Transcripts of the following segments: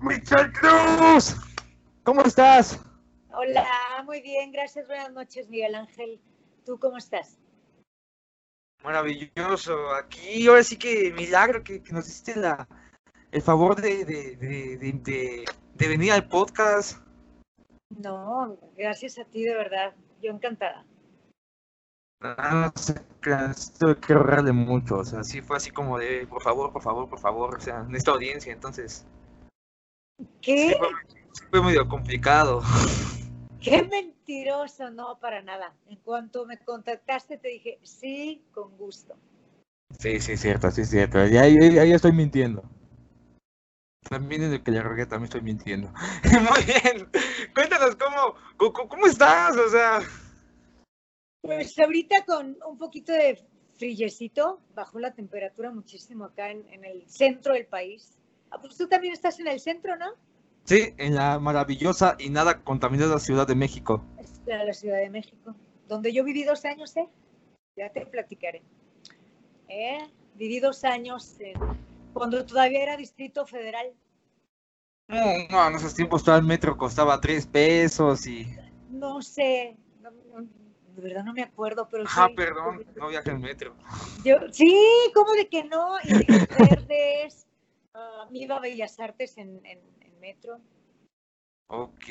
Michelle Cruz, ¿cómo estás? Hola, muy bien, gracias. Buenas noches, Miguel Ángel. ¿Tú cómo estás? Maravilloso. Aquí, ahora sí que milagro que, que nos hiciste la, el favor de, de, de venir al podcast. No, gracias a ti, de verdad. Yo encantada. Ah, no sé, tuve que ahorrarle mucho, o sea, sí fue así como de, por favor, por favor, por favor, o sea, en esta audiencia, entonces, ¿Qué? sí fue, sí fue medio complicado. Qué mentiroso, no, para nada. En cuanto me contactaste, te dije, sí, con gusto. Sí, sí, cierto, sí, cierto, ahí, ahí, ahí estoy mintiendo. También en el que le rogué también estoy mintiendo. Muy bien, cuéntanos cómo, cómo, cómo estás, o sea... Pues ahorita con un poquito de frillecito, bajó la temperatura muchísimo acá en, en el centro del país. Ah, pues tú también estás en el centro, ¿no? Sí, en la maravillosa y nada contaminada Ciudad de México. De la Ciudad de México, donde yo viví dos años, ¿eh? Ya te platicaré. ¿Eh? Viví dos años en- cuando todavía era Distrito Federal. No, no, en esos tiempos todo el metro costaba tres pesos y... No sé, no- no- de verdad no me acuerdo, pero Ah, perdón, no viajé en metro. Yo, sí, ¿cómo de que no? Y Verdes, ah, me iba a Bellas Artes en, en- en metro. Ok.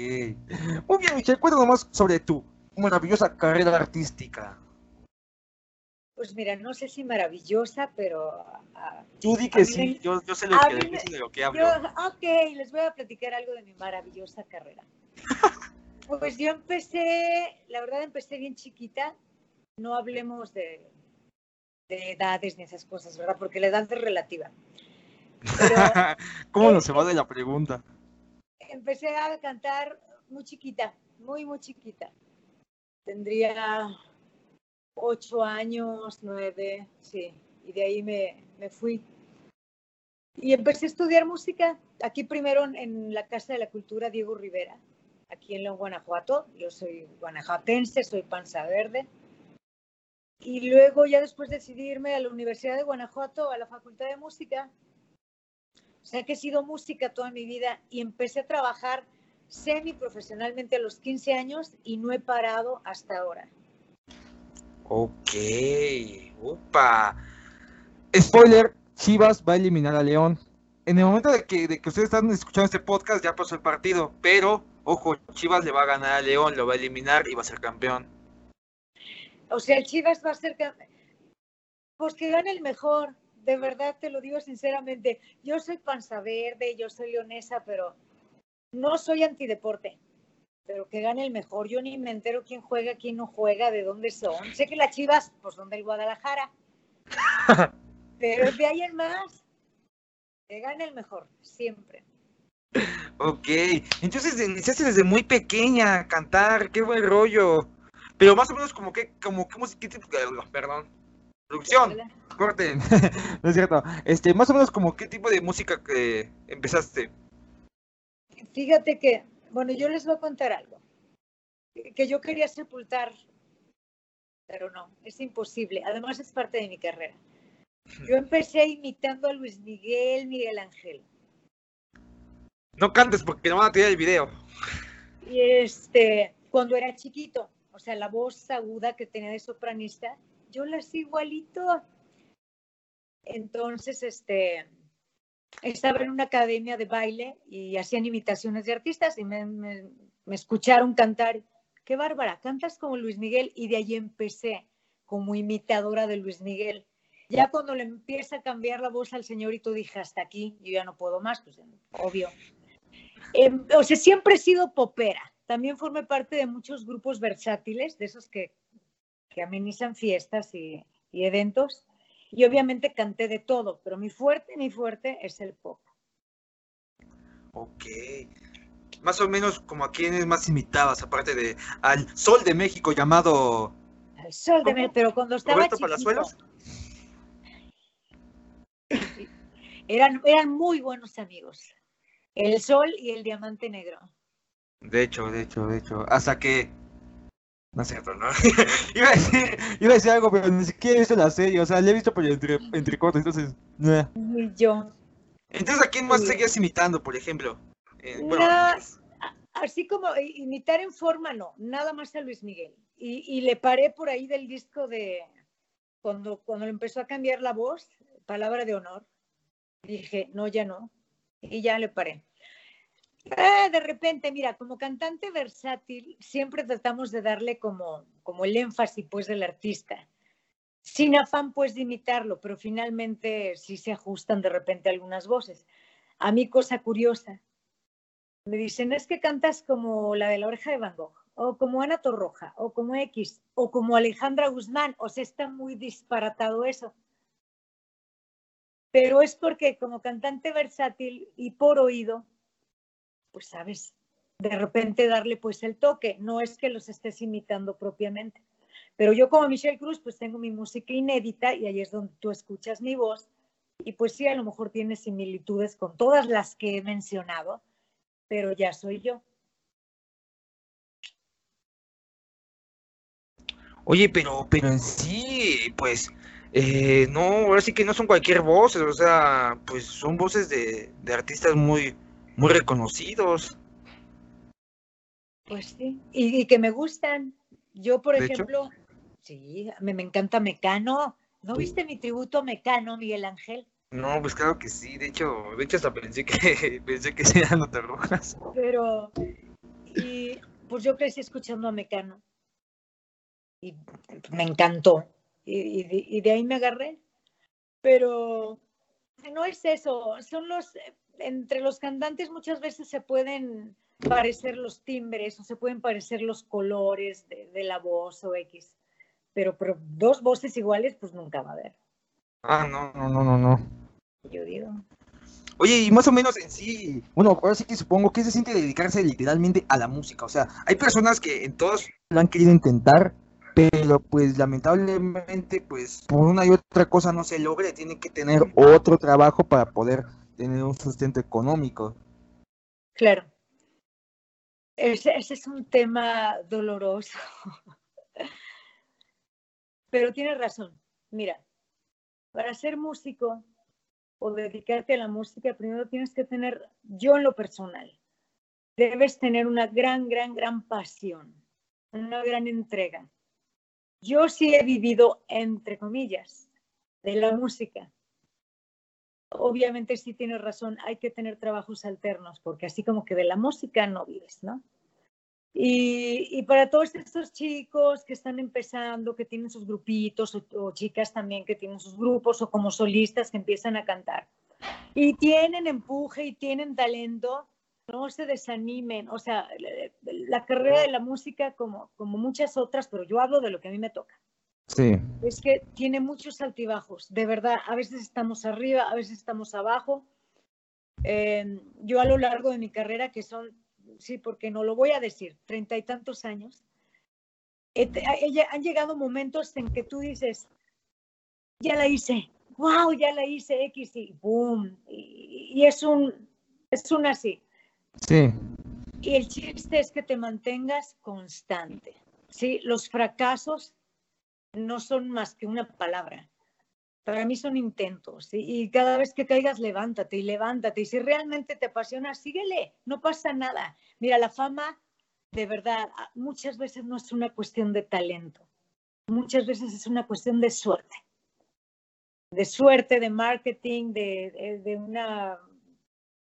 Muy bien, Michelle, cuéntanos más sobre tu maravillosa carrera artística. Pues mira, no sé si maravillosa, pero ah, Tú di A que sí, me- yo, yo sé lo que, me- de lo que hablo. Yo, ok, les voy a platicar algo de mi maravillosa carrera. Pues yo empecé, la verdad empecé bien chiquita, no hablemos de, de edades ni esas cosas, ¿verdad? Porque la edad es relativa. Pero ¿Cómo no se va de la pregunta? empecé a cantar muy chiquita, muy, muy chiquita. Tendría ocho años, nueve, sí, y de ahí me, me fui. Y empecé a estudiar música, aquí primero en, en la Casa de la Cultura Diego Rivera, aquí en León, Guanajuato. Yo soy guanajuatense, soy panza verde. Y luego ya después decidí irme a la Universidad de Guanajuato, a la Facultad de Música. O sea que he sido música toda mi vida y empecé a trabajar semi-profesionalmente a los 15 años y no he parado hasta ahora. Ok, upa. Spoiler, Chivas va a eliminar a León. En el momento de que, de que ustedes están escuchando este podcast ya pasó el partido, pero ojo, Chivas le va a ganar a León, lo va a eliminar y va a ser campeón. O sea, el Chivas va a ser... cam- Pues que gane el mejor, de verdad te lo digo sinceramente. Yo soy panza verde, yo soy leonesa, pero no soy antideporte. Pero que gane el mejor. Yo ni me entero quién juega, quién no juega, de dónde son. Sé que las Chivas, pues son del Guadalajara. Pero de ahí en más, que gane el mejor, siempre. Ok, entonces iniciaste desde muy pequeña a cantar, qué buen rollo. Pero más o menos como que, como que música, qué tipo- perdón, producción, corten, no es cierto. Este, más o menos como qué tipo de música que empezaste. Fíjate que, bueno, yo les voy a contar algo. Que yo quería sepultar, pero no, es imposible. Además es parte de mi carrera. Yo empecé imitando a Luis Miguel, Miguel Ángel. No cantes porque no van a tirar el video. Y este, cuando era chiquito, o sea, la voz aguda que tenía de sopranista, yo la hacía igualito. Entonces, este, estaba en una academia de baile y hacían imitaciones de artistas y me, me- me escucharon cantar. Qué bárbara, cantas como Luis Miguel y de ahí empecé como imitadora de Luis Miguel. Ya cuando le empieza a cambiar la voz al señorito dije, hasta aquí, yo ya no puedo más, pues obvio. Em, o sea, siempre he sido popera. También formé parte de muchos grupos versátiles, de esos que, que amenizan fiestas y, y eventos. Y obviamente canté de todo, pero mi fuerte, mi fuerte es el pop. Ok. Más o menos como a quienes más imitabas, aparte de al Sol de México llamado Al sol de. México, pero cuando estaba Roberto chiquito, Palazuelos. eran, eran muy buenos amigos. El sol y el diamante negro. De hecho, de hecho, de hecho. Hasta que No es cierto, ¿no? iba, a decir, iba a decir algo, pero ni siquiera he visto la serie. O sea, la he visto por entre, entre cortes, entonces. nah. Yo. Entonces, ¿a quién más Sí. seguías imitando, por ejemplo? Eh, bueno, así como i- imitar en forma, no, nada más a Luis Miguel. Y, y le paré por ahí del disco de cuando, cuando le empezó a cambiar la voz, palabra de honor. Dije, no, ya no. Y ya le paré. Ah, de repente, mira, como cantante versátil, siempre tratamos de darle como, como el énfasis pues del artista. Sin afán pues de imitarlo, pero finalmente sí se ajustan de repente algunas voces. A mí, cosa curiosa, me dicen, es que cantas como la de la oreja de Van Gogh, o como Ana Torroja, o como X, o como Alejandra Guzmán. O sea, está muy disparatado eso. Pero es porque como cantante versátil y por oído, pues sabes, de repente darle pues el toque. No es que los estés imitando propiamente. Pero yo como Michelle Cruz, pues tengo mi música inédita y ahí es donde tú escuchas mi voz. Y pues sí, a lo mejor tiene similitudes con todas las que he mencionado, pero ya soy yo. Oye, pero, pero en sí, pues, eh, no, ahora sí que no son cualquier voces, o sea, pues son voces de, de artistas muy, muy reconocidos. Pues sí, y, y que me gustan. Yo, por De hecho. ejemplo, sí, me, me encanta Mecano. ¿No viste mi tributo a Mecano, Miguel Ángel? No, pues claro que sí, de hecho, de hecho hasta pensé que, pensé que eran rojas. Pero, y pues yo crecí escuchando a Mecano. Y me encantó. Y, y de, y de ahí me agarré. Pero no es eso, son los, entre los cantantes muchas veces se pueden parecer los timbres o se pueden parecer los colores de, de la voz o X. Pero, pero dos voces iguales, pues nunca va a haber, Ah, no, no, no, no, no. yo digo. Oye, y más o menos en sí, bueno, ahora sí que supongo que se siente dedicarse literalmente a la música. O sea, Hay personas que en todos, lo han querido intentar, pero pues lamentablemente, pues por una y otra cosa no se logra, tienen que tener otro trabajo para poder tener un sustento económico. Claro. Ese, ese es un tema doloroso. Pero tienes razón. Mira, para ser músico o dedicarte a la música, primero tienes que tener, yo en lo personal, debes tener una gran, gran, gran pasión, una gran entrega. Yo sí he vivido, entre comillas, de la música. Obviamente sí tienes razón, hay que tener trabajos alternos, porque así como que de la música no vives, ¿no? Y, para todos estos chicos que están empezando, que tienen sus grupitos, o chicas también que tienen sus grupos, o como solistas que empiezan a cantar, y tienen empuje y tienen talento, no se desanimen. O sea, la, carrera de la música, como, como muchas otras, pero yo hablo de lo que a mí me toca Sí. es que tiene muchos altibajos, de verdad. A veces estamos arriba, a veces estamos abajo. Eh, yo a lo largo de mi carrera, que son, sí, porque no lo voy a decir, treinta y tantos años, he he- han llegado momentos en que tú dices, ya la hice, wow, ya la hice X y boom. Y, y es un, es un así. Sí. Y el chiste es que te mantengas constante. ¿sí? Los fracasos no son más que una palabra. Para mí son intentos. Y cada vez que caigas, levántate y levántate. Y si realmente te apasiona, síguele. No pasa nada. Mira, la fama, de verdad, a- muchas veces no es una cuestión de talento. Muchas veces es una cuestión de suerte. De suerte, de marketing, de- de una,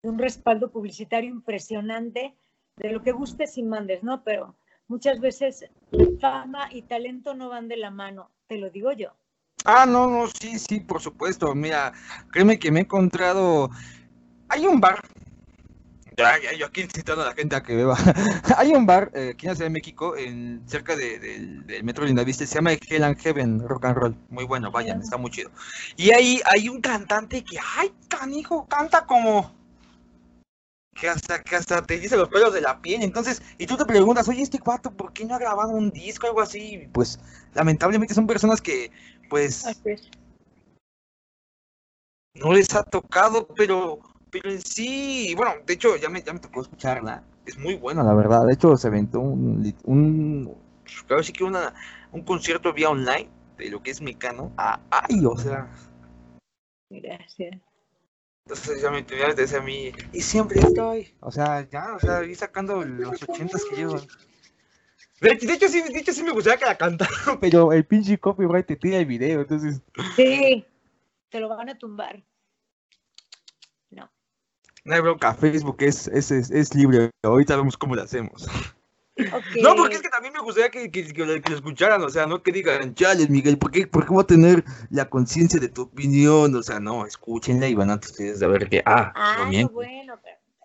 de un respaldo publicitario impresionante de lo que gustes y mandes, ¿no? Pero muchas veces fama y talento no van de la mano, te lo digo yo. Ah, no, no, sí, sí, por supuesto. Mira, créeme que me he encontrado. Hay un bar. Ya, ya, yo aquí incitando a la gente a que beba. Hay un bar eh, aquí en la Ciudad de México, en, cerca de- del- del metro Lindavista, se llama Hell and Heaven Rock and Roll. Muy bueno, vayan, está muy chido. Y ahí hay un cantante que, ay, canijo, canta como. Que hasta, que hasta te dice los pelos de la piel. Entonces, y tú te preguntas, oye, este cuarto, ¿por qué no ha grabado un disco o algo así? Pues, lamentablemente son personas que, pues, Así es. no les ha tocado, pero, pero en sí, bueno, de hecho ya me, ya me tocó escucharla, es muy buena, la verdad, de hecho se aventó un, un claro, sí que una, un concierto vía online de lo que es Mecano. Ah, ay, o sea. Gracias. Entonces ya me tuvieron desde a mí. Y siempre estoy. O sea, ya, o sea, vi sacando los ochentas que llevo. De, de hecho, sí, de hecho, sí me gustaría que la cantaran. Pero el pinche copyright te tira el video, entonces. Sí, te lo van a tumbar. No. No hay bronca, Facebook es, es, es, es libre. Ahorita vemos cómo lo hacemos. No, porque es que también me gustaría que, que, que lo, escucharan, o sea, no que digan, chales, Miguel, ¿por qué, por qué voy a tener la conciencia de tu opinión? O sea, no, escúchenla y van antes ustedes a ver que, ah, Ah, no bueno,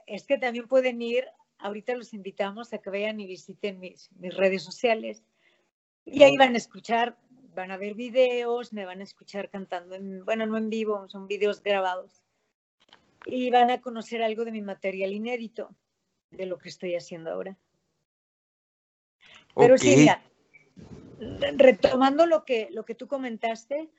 es que también pueden ir, ahorita los invitamos a que vayan y visiten mis, mis redes sociales. Y ahí van a escuchar, van a ver videos, me van a escuchar cantando, en, bueno, no en vivo, son videos grabados. Y van a conocer algo de mi material inédito, de lo que estoy haciendo ahora. Pero sí, Ok. mira, re- retomando lo que, lo que tú comentaste,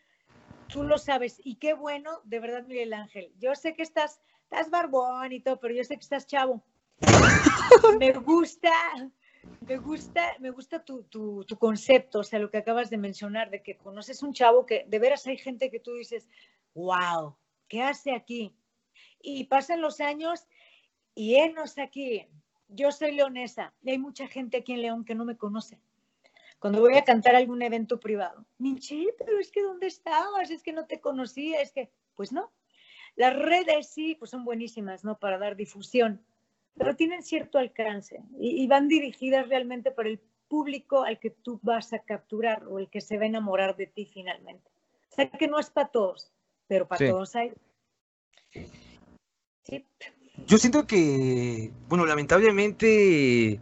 tú lo sabes, y qué bueno, de verdad, Miguel Ángel. Yo sé que estás, estás barbón y todo, pero yo sé que estás chavo. me gusta, me gusta, me gusta tu, tu, tu concepto, o sea, lo que acabas de mencionar, de que conoces un chavo que de veras hay gente que tú dices, wow, ¿qué hace aquí? Y pasan los años y está aquí. Yo soy leonesa y hay mucha gente aquí en León que no me conoce. Cuando voy a cantar algún evento privado, Michi, pero es que ¿dónde estabas? Es que no te conocía, es que, pues no. Las redes sí, pues son buenísimas, ¿no? Para dar difusión, pero tienen cierto alcance y, y van dirigidas realmente para el público al que tú vas a capturar o el que se va a enamorar de ti finalmente. O sea que no es para todos, pero para Sí. todos hay. Sí. Yo siento que, bueno, lamentablemente,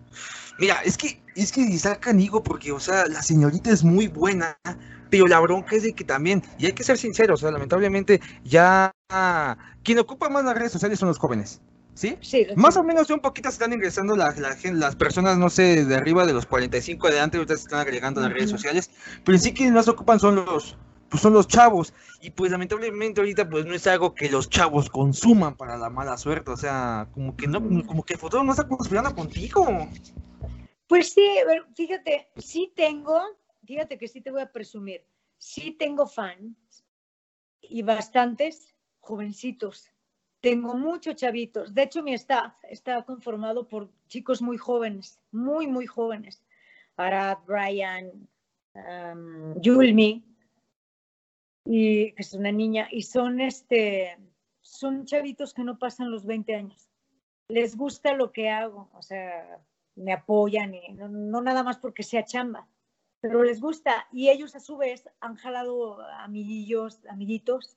mira, es que, es que está canigo porque, o sea, la señorita es muy buena, pero la bronca es de que también, y hay que ser sinceros, o sea, lamentablemente ya quien ocupa más las redes sociales son los jóvenes, ¿sí? Sí, Más o menos un poquito se están ingresando la, la gen- las personas, no sé, de arriba de los 45 adelante, ahorita se están agregando a las redes sociales, pero sí quienes más ocupan son los, pues son los chavos, y pues lamentablemente ahorita pues no es algo que los chavos consuman para la mala suerte, o sea, como que no, como que el no está conspirando contigo. Pues sí, fíjate, sí tengo, fíjate que sí te voy a presumir, sí tengo fans y bastantes jovencitos. Tengo muchos chavitos. De hecho, mi staff está conformado por chicos muy jóvenes, muy, muy jóvenes. Arad, Brian, um, Yulmi, y que es una niña, y son este, son chavitos que no pasan los 20 años. Les gusta lo que hago, o sea, me apoyan, no, no nada más porque sea chamba, pero les gusta. Y ellos a su vez han jalado amiguillos, amiguitos.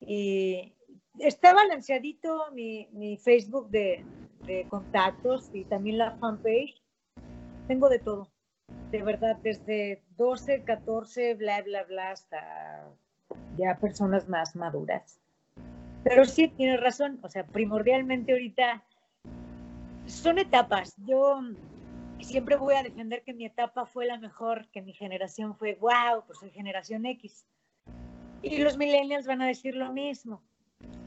Y está balanceadito mi, mi Facebook de, de contactos y también la fanpage. Tengo de todo, de verdad, desde 12, 14, bla, bla, bla, hasta ya personas más maduras. Pero sí, tienes razón, o sea, primordialmente ahorita son etapas. Yo siempre voy a defender que mi etapa fue la mejor, que mi generación fue, wow, pues soy generación X. Y los millennials van a decir lo mismo.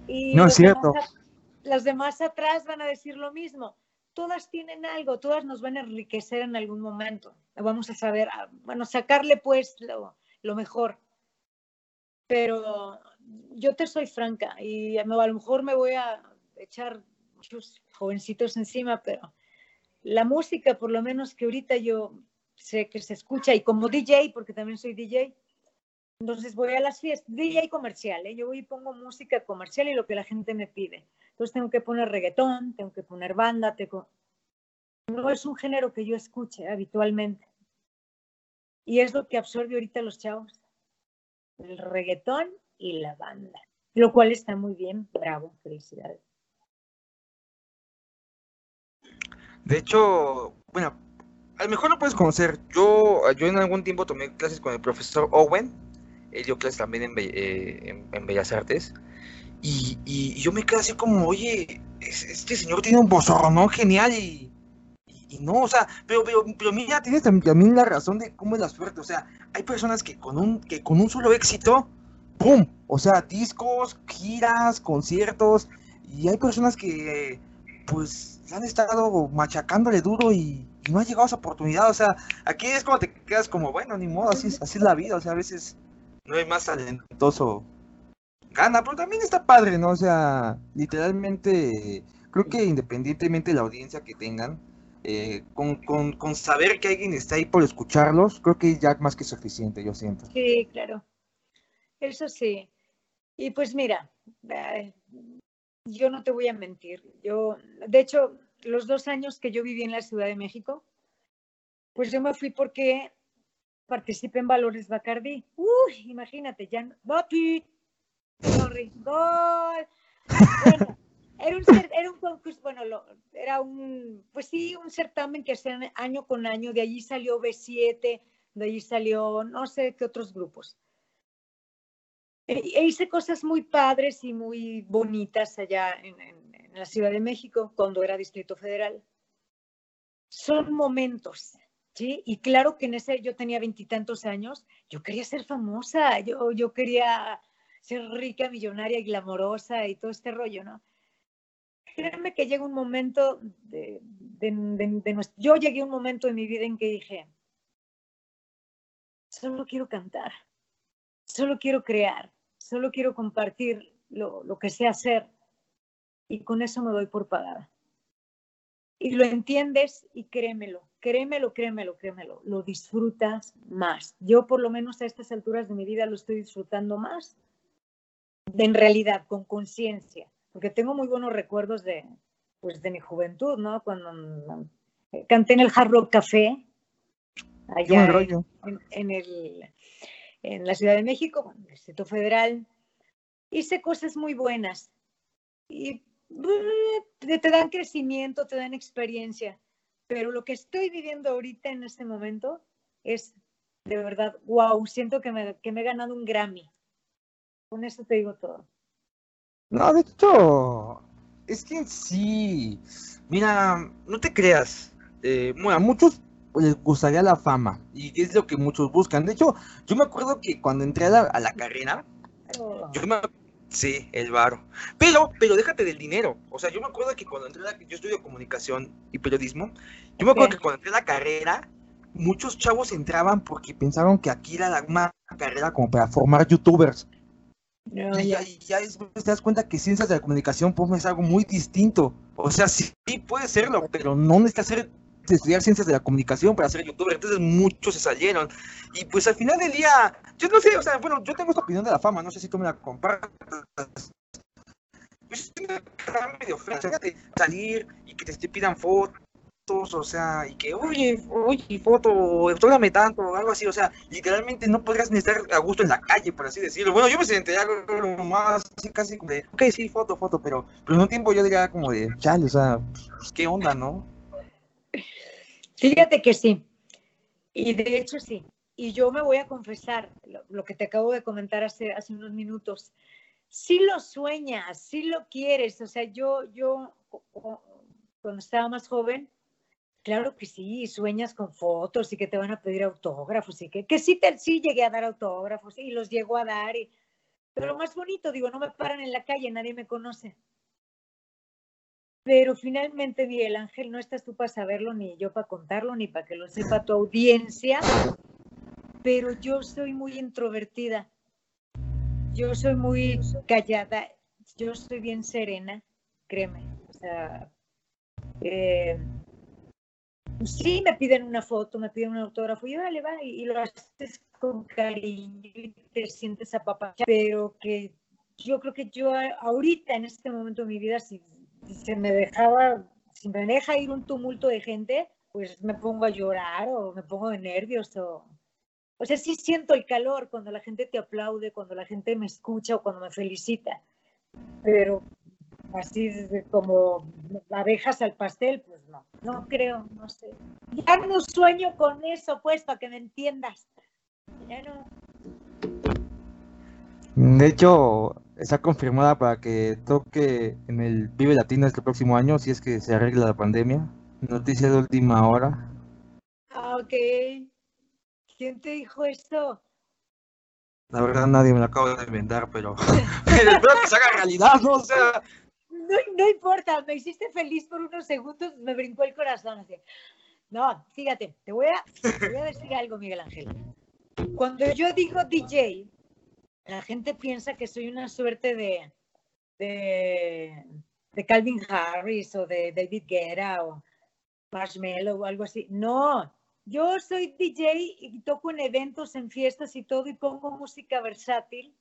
Y No es los cierto. demás las demás atrás van a decir lo mismo. Todas tienen algo, todas nos van a enriquecer en algún momento. Vamos a saber, ah, bueno, sacarle pues lo, lo mejor. Pero yo te soy franca y a lo mejor me voy a echar muchos jovencitos encima, pero la música, por lo menos que ahorita yo sé que se escucha, y como DJ, porque también soy DJ, entonces voy a las fiestas, DJ comercial, ¿eh? yo voy y pongo música comercial y lo que la gente me pide. Entonces tengo que poner reggaetón, tengo que poner banda, tengo... no es un género que yo escuche habitualmente. Y es lo que absorbe ahorita los chavos, el reggaetón y la banda, lo cual está muy bien, bravo, felicidades. De hecho, bueno, a lo mejor no puedes conocer. Yo, yo en algún tiempo tomé clases con el profesor Owen. Él dio clases también eh, en- en Bellas Artes. Y, y yo me quedé así como, oye, es- este señor tiene un ¿no? genial y, y- no, o sea, pero, pero, pero mira, tienes tam- también la razón de cómo es la suerte. O sea, hay personas que con un, que con un solo éxito, ¡pum! O sea, discos, giras, conciertos. Y hay personas que pues han estado machacándole duro y, no ha llegado esa oportunidad. O sea, aquí es como te quedas como, bueno, ni modo, así es, así es la vida. O sea, a veces no hay más talentoso gana, pero también está padre, ¿no? O sea, literalmente, creo que independientemente de la audiencia que tengan, eh, con, con, con, saber que alguien está ahí por escucharlos, creo que ya más que suficiente, yo siento. Sí, claro. Eso sí. Y pues mira, yo no te voy a mentir. Yo, de hecho, los dos años que yo viví en la Ciudad de México, pues yo me fui porque participé en Valores Bacardi. Uy, imagínate, ya no. Sorry, gol. Bueno, era un, era un concurso, bueno, lo, era un, pues sí, un certamen que hacían año con año, de allí salió B7, de allí salió no sé qué otros grupos. E, e hice cosas muy padres y muy bonitas allá en, en, en, la Ciudad de México cuando era Distrito Federal. Son momentos, ¿sí? Y claro que en ese yo tenía veintitantos años, yo quería ser famosa, yo, yo quería ser rica, millonaria y glamorosa y todo este rollo, ¿no? Créanme que llega un momento de, de, de, nuestro... Yo llegué a un momento en mi vida en que dije, solo quiero cantar, solo quiero crear, solo quiero compartir lo, lo que sé hacer y con eso me doy por pagada. Y lo entiendes y créemelo, créemelo, créemelo, créemelo, lo disfrutas más. Yo por lo menos a estas alturas de mi vida lo estoy disfrutando más en realidad, con conciencia, porque tengo muy buenos recuerdos de, pues, de mi juventud, ¿no? Cuando mm, canté en el Hard Rock Café, allá en, en, el, en la Ciudad de México, en el Distrito Federal, hice cosas muy buenas y te, te dan crecimiento, te dan experiencia, pero lo que estoy viviendo ahorita en este momento es de verdad, wow, siento que me, que me he ganado un Grammy. Con eso te digo todo. No, de hecho, es que sí. Mira, no te creas. Eh, bueno, a muchos les gustaría la fama y es lo que muchos buscan. De hecho, yo me acuerdo que cuando entré a la, a la carrera, oh. yo me, sí, el varo. Pero, pero déjate del dinero. O sea, yo me acuerdo que cuando entré a la, yo estudio comunicación y periodismo, yo me acuerdo okay. que cuando entré a la carrera, muchos chavos entraban porque pensaron que aquí era una carrera como para formar youtubers. Y ya, ya después te das cuenta que ciencias de la comunicación pues es algo muy distinto. O sea, sí, puede serlo, pero no necesitas hacer, estudiar ciencias de la comunicación para ser youtuber. Entonces muchos se salieron. Y pues al final del día, yo no sé, o sea, bueno, yo tengo esta opinión de la fama, no sé si tú me la compartas. Pues es medio fea, salir y que te pidan fotos o sea, y que, oye, oye, foto, autógrame tanto, o algo así, o sea, literalmente no podrías ni estar a gusto en la calle, por así decirlo. Bueno, yo me sentiría algo más así casi como de, ok, sí, foto, foto, pero, pero en un tiempo yo diría como de, chale, o sea, pues, ¿qué onda, no? Fíjate que sí, y de hecho sí, y yo me voy a confesar lo, que te acabo de comentar hace, unos minutos. Sí lo sueñas, sí lo quieres, o sea, yo, yo, cuando estaba más joven, Claro que sí, sueñas con fotos y que te van a pedir autógrafos y que, que sí, te, sí llegué a dar autógrafos y los llego a dar. Pero lo más bonito, digo, no me paran en la calle, nadie me conoce. Pero finalmente, Miguel Ángel, no estás tú para saberlo, ni yo para contarlo, ni para que lo sepa tu audiencia, pero yo soy muy introvertida. Yo soy muy callada, yo soy bien serena, créeme. O sea, eh, sí me piden una foto, me piden un autógrafo, y vale, va, y, y lo haces con cariño y te sientes apapachado, pero que yo creo que yo ahorita, en este momento de mi vida, si se me dejaba, si me deja ir un tumulto de gente, pues me pongo a llorar o me pongo de nervios o... O sea, sí siento el calor cuando la gente te aplaude, cuando la gente me escucha o cuando me felicita, pero así como abejas al pastel, pues no, no creo, no sé. Ya no sueño con eso, pues, para que me entiendas. Ya no. De hecho, está confirmada para que toque en el Vive Latino este próximo año, si es que se arregla la pandemia. Noticia de última hora. Ah, ok. ¿Quién te dijo esto? La verdad nadie me lo acabo de inventar, pero, pero espero que se haga realidad, ¿no? O sea, no, importa, me hiciste feliz por unos segundos, me brincó el corazón. Así. No, fíjate, te voy, a, te voy a decir algo, Miguel Ángel. Cuando yo digo DJ, la gente piensa que soy una suerte de, de, Calvin Harris o de David Guerra o Marshmello o algo así. No, yo soy DJ y toco en eventos, en fiestas y todo y pongo música versátil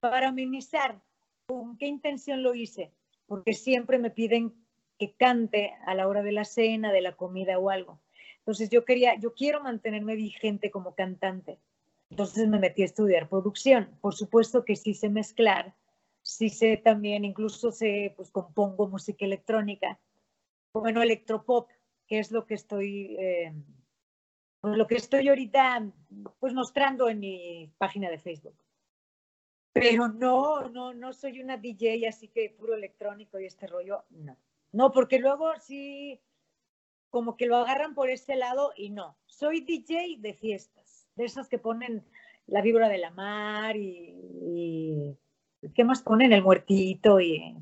para amenizar. ¿Con qué intención lo hice? Porque siempre me piden que cante a la hora de la cena, de la comida o algo. Entonces yo quería, yo quiero mantenerme vigente como cantante. Entonces me metí a estudiar producción. Por supuesto que sí sé mezclar, sí sé también, incluso sé, pues compongo música electrónica, bueno, electropop, que es lo que estoy, eh, pues, lo que estoy ahorita, pues mostrando en mi página de Facebook. Pero no, no, no soy una DJ, así que puro electrónico y este rollo, no. No, porque luego sí, como que lo agarran por este lado y no. Soy DJ de fiestas de esas que ponen la víbora de la mar y, ¿qué más ponen? El muertito y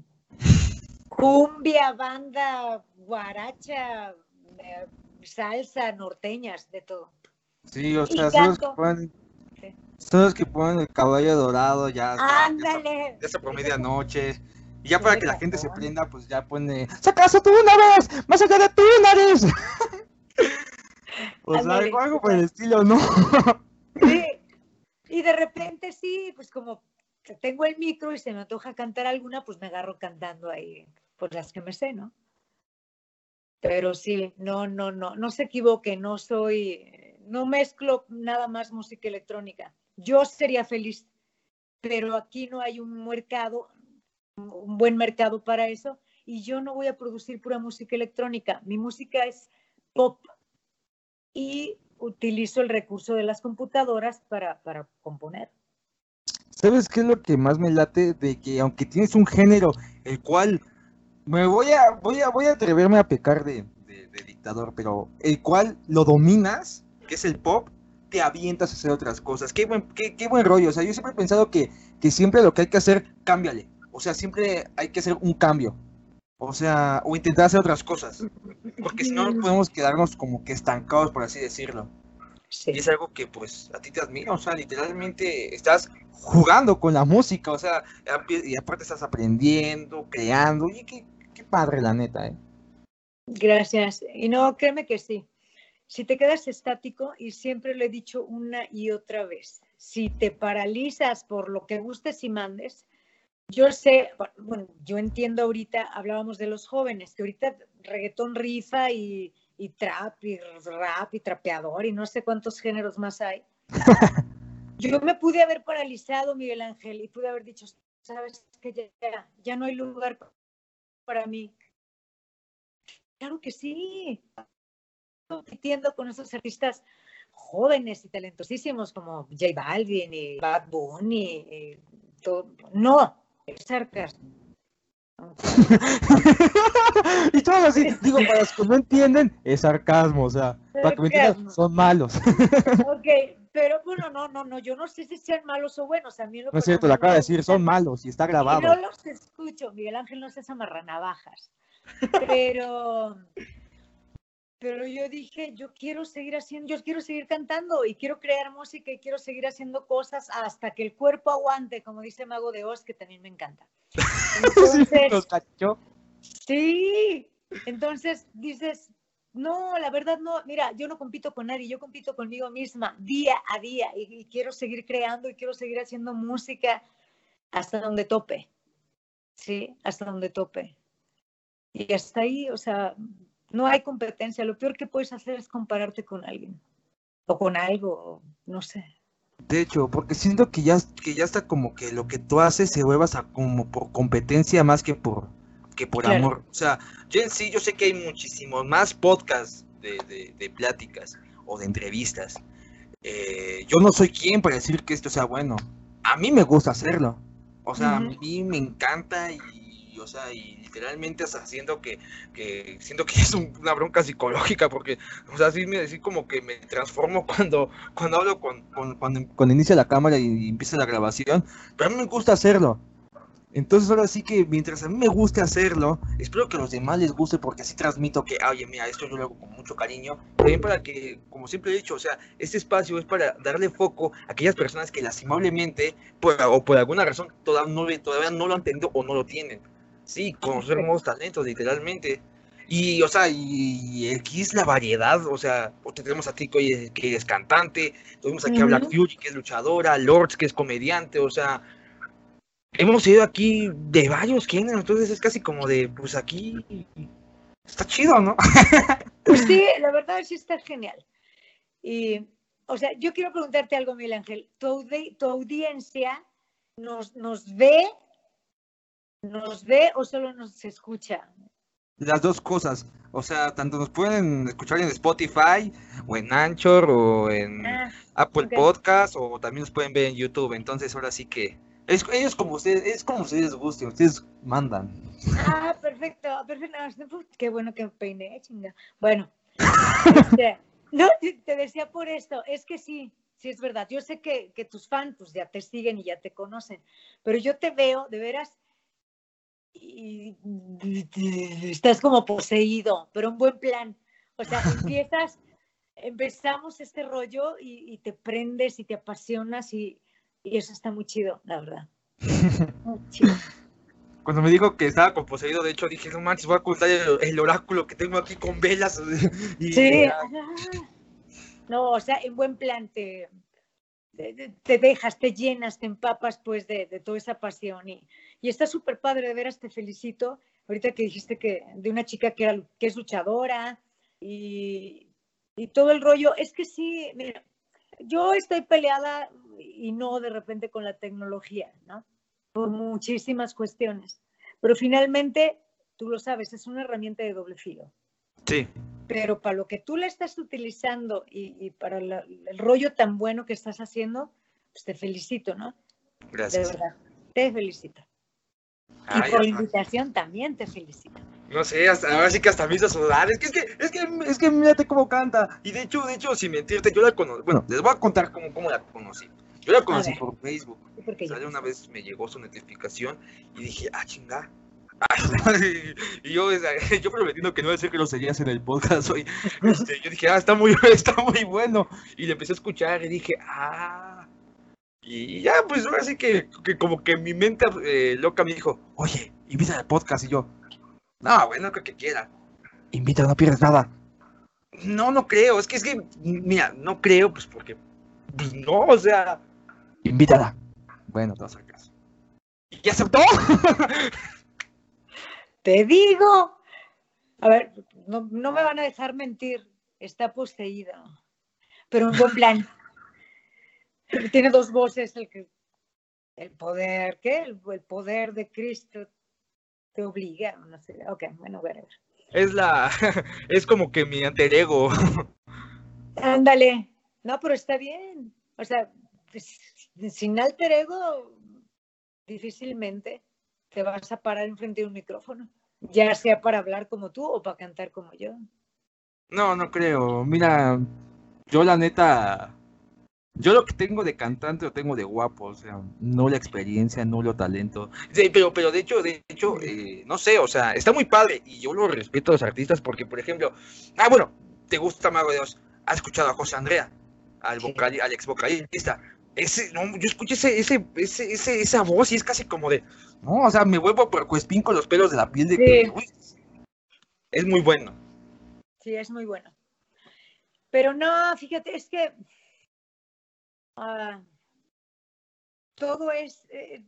cumbia, banda, guaracha, eh, salsa, norteñas, de todo. Sí, o sea, son los, que ponen, son los que ponen el caballo dorado ya. Ándale. Ya, por medianoche. Y ya para que la gente se prenda, pues ya pone. ¡Sacaso tú una vez! ¡Más allá de tu nariz! O sea, algo, por el estilo, ¿no? Sí. Y de repente sí, pues como tengo el micro y se me antoja cantar alguna, pues me agarro cantando ahí, pues las que me sé, ¿no? Pero sí, no, no, no, no se equivoque, no soy, no mezclo nada más música electrónica. Yo sería feliz, pero aquí no hay un mercado, un buen mercado para eso, y yo no voy a producir pura música electrónica. Mi música es pop, y utilizo el recurso de las computadoras para, para componer. ¿Sabes qué es lo que más me late? De que aunque tienes un género, el cual me voy a, voy a, voy a atreverme a pecar de, dictador, pero el cual lo dominas, que es el pop, te avientas a hacer otras cosas. Qué buen, qué, qué buen rollo. O sea, yo siempre he pensado que, que siempre lo que hay que hacer, cámbiale. O sea, siempre hay que hacer un cambio. O sea, o intentar hacer otras cosas. Porque si no, podemos quedarnos como que estancados, por así decirlo. Y es algo que, pues, a ti te admira. O sea, literalmente estás jugando con la música. O sea, y aparte estás aprendiendo, creando. Oye, qué, qué padre, la neta, ¿eh? Gracias. Y no, créeme que sí. Si te quedas estático, y siempre lo he dicho una y otra vez, si te paralizas por lo que gustes y mandes, yo sé, bueno, yo entiendo ahorita, hablábamos de los jóvenes, que ahorita reggaetón rifa y, trap y rap y trapeador y no sé cuántos géneros más hay. Yo me pude haber paralizado, Miguel Ángel, y pude haber dicho, sabes que ya, ya no hay lugar para mí. Claro que sí. Compitiendo con esos artistas jóvenes y talentosísimos como J Balvin y Bad Bunny y todo. No, sarcasmo. y todo así, digo, para los que no entienden, es sarcasmo, o sea, para que me entiendan, son malos. ok, pero bueno, no, no, no, yo no sé si sean malos o buenos, a mí lo No es cierto, le acaba de decir, son malos y está grabado. no los escucho, Miguel Ángel no se amarra navajas, pero pero yo dije, yo quiero seguir haciendo, yo quiero seguir cantando y quiero crear música y quiero seguir haciendo cosas hasta que el cuerpo aguante, como dice Mago de Oz, que también me encanta. Entonces, sí, entonces dices, no, la verdad no, mira, yo no compito con nadie, yo compito conmigo misma día a día y, y quiero seguir creando y quiero seguir haciendo música hasta donde tope, sí, hasta donde tope. Y hasta ahí, o sea, no hay competencia. Lo peor que puedes hacer es compararte con alguien o con algo, no sé. De hecho, porque siento que ya, que ya está como que lo que tú haces se vuelvas a como por competencia más que por que por amor. O sea, yo en sí, yo sé que hay muchísimos más podcasts de, de, pláticas o de entrevistas. Eh, yo no soy quien para decir que esto sea bueno. A mí me gusta hacerlo. O sea, a mí me encanta y o sea, y literalmente hasta siento que, que siento que es una bronca psicológica, porque, o sea, así decir como que me transformo cuando, cuando hablo con, cuando, cuando inicia la cámara y, empieza la grabación, pero a mí me gusta hacerlo. Entonces ahora sí que mientras a mí me guste hacerlo, espero que a los demás les guste porque así transmito que, oye, mira, esto yo lo hago con mucho cariño. También para que, como siempre he dicho, o sea, este espacio es para darle foco a aquellas personas que lastimablemente, o por alguna razón, todavía no, todavía no lo han tenido o no lo tienen. Sí, conocer nuevos talentos, literalmente. Y, o sea, y, aquí es la variedad, o sea, tenemos a Tico que es cantante, tenemos aquí a Black Fury, que es luchadora, Lords, que es comediante, o sea, hemos ido aquí de varios géneros, entonces es casi como de, pues aquí está chido, ¿no? Pues sí, la verdad sí está genial. Y, o sea, yo quiero preguntarte algo, Miguel Ángel. ¿Tu, tu audiencia nos, nos ve, nos ve o solo nos escucha? Las dos cosas. O sea, tanto nos pueden escuchar en Spotify o en Anchor o en ah, Apple Podcast o también nos pueden ver en YouTube. Entonces ahora sí que es, ellos como ustedes, es como ustedes gusten, ustedes mandan. Ah, perfecto, perfecto. Qué bueno que peiné, chinga. Bueno, este, no, te decía por esto, es que sí, sí es verdad. Yo sé que, que tus fans pues, ya te siguen y ya te conocen, pero yo te veo, de veras, y, estás como poseído, pero un buen plan. O sea, empiezas, empezamos este rollo y, y te prendes y te apasionas y, y eso está muy chido, la verdad. Cuando me dijo que estaba composeído, de hecho dije, no manches, voy a ocultar el, oráculo que tengo aquí con velas. sí. No, o sea, en buen plan te, te, dejas, te llenas, te empapas pues de, toda esa pasión y, y está súper padre, de veras te felicito. Ahorita que dijiste que de una chica que, era, que es luchadora y, y todo el rollo, es que sí, mira, yo estoy peleada y no de repente con la tecnología, ¿no? Por muchísimas cuestiones. Pero finalmente, tú lo sabes, es una herramienta de doble filo. Sí. Pero para lo que tú la estás utilizando y, para el rollo tan bueno que estás haciendo, pues te felicito, ¿no? Gracias. De verdad, te felicito. y por la invitación también te felicito. No sé, hasta, ahora sí que hasta me hizo sudar. Es que, es que, es que, es que mírate cómo canta. Y de hecho, de hecho, sin mentirte, yo la conocí. Bueno, les voy a contar cómo, cómo la conocí. Yo la conocí por Facebook. ¿Por una vez me llegó su notificación y dije, ah, chinga. y yo, yo prometiendo que no iba a decir que lo seguías en el podcast hoy. Este, yo dije, ah, está muy, está muy bueno. Y le empecé a escuchar y dije, ah. Y ya, pues ahora sí que, que como que mi mente eh, loca me dijo, oye, invita al podcast. Y yo, no, bueno, que, que quiera. Invita, no pierdes nada. No, no creo. Es que, es que, mira, no creo, pues porque, pues no, o sea. Invítala. Bueno, te vas a casa. ¿Y aceptó? Te digo. A ver, no, no, me van a dejar mentir. Está poseído. Pero en buen plan. Tiene dos voces. El, que, el poder, ¿qué? El, el poder de Cristo te obliga, no sé, ok, bueno, ver. Es la, es como que mi alter ego. Ándale, no, pero está bien, o sea, pues, sin alter ego, difícilmente te vas a parar enfrente de un micrófono, ya sea para hablar como tú o para cantar como yo. No, no creo, mira, yo la neta, yo lo que tengo de cantante lo tengo de guapo, o sea, no la experiencia, no lo talento. Sí, pero, pero de hecho, de hecho, eh, no sé, o sea, está muy padre y yo lo respeto a los artistas porque, por ejemplo, ah, bueno, te gusta Mago de Dios, has escuchado a José Andrea, al, vocal, al ex vocalista. Ese, no, yo escuché ese, ese, ese, esa voz y es casi como de, no, o sea, me vuelvo por cuespín con los pelos de la piel de que, es muy bueno. Sí, es muy bueno. Pero no, fíjate, es que Ah, todo es, eh,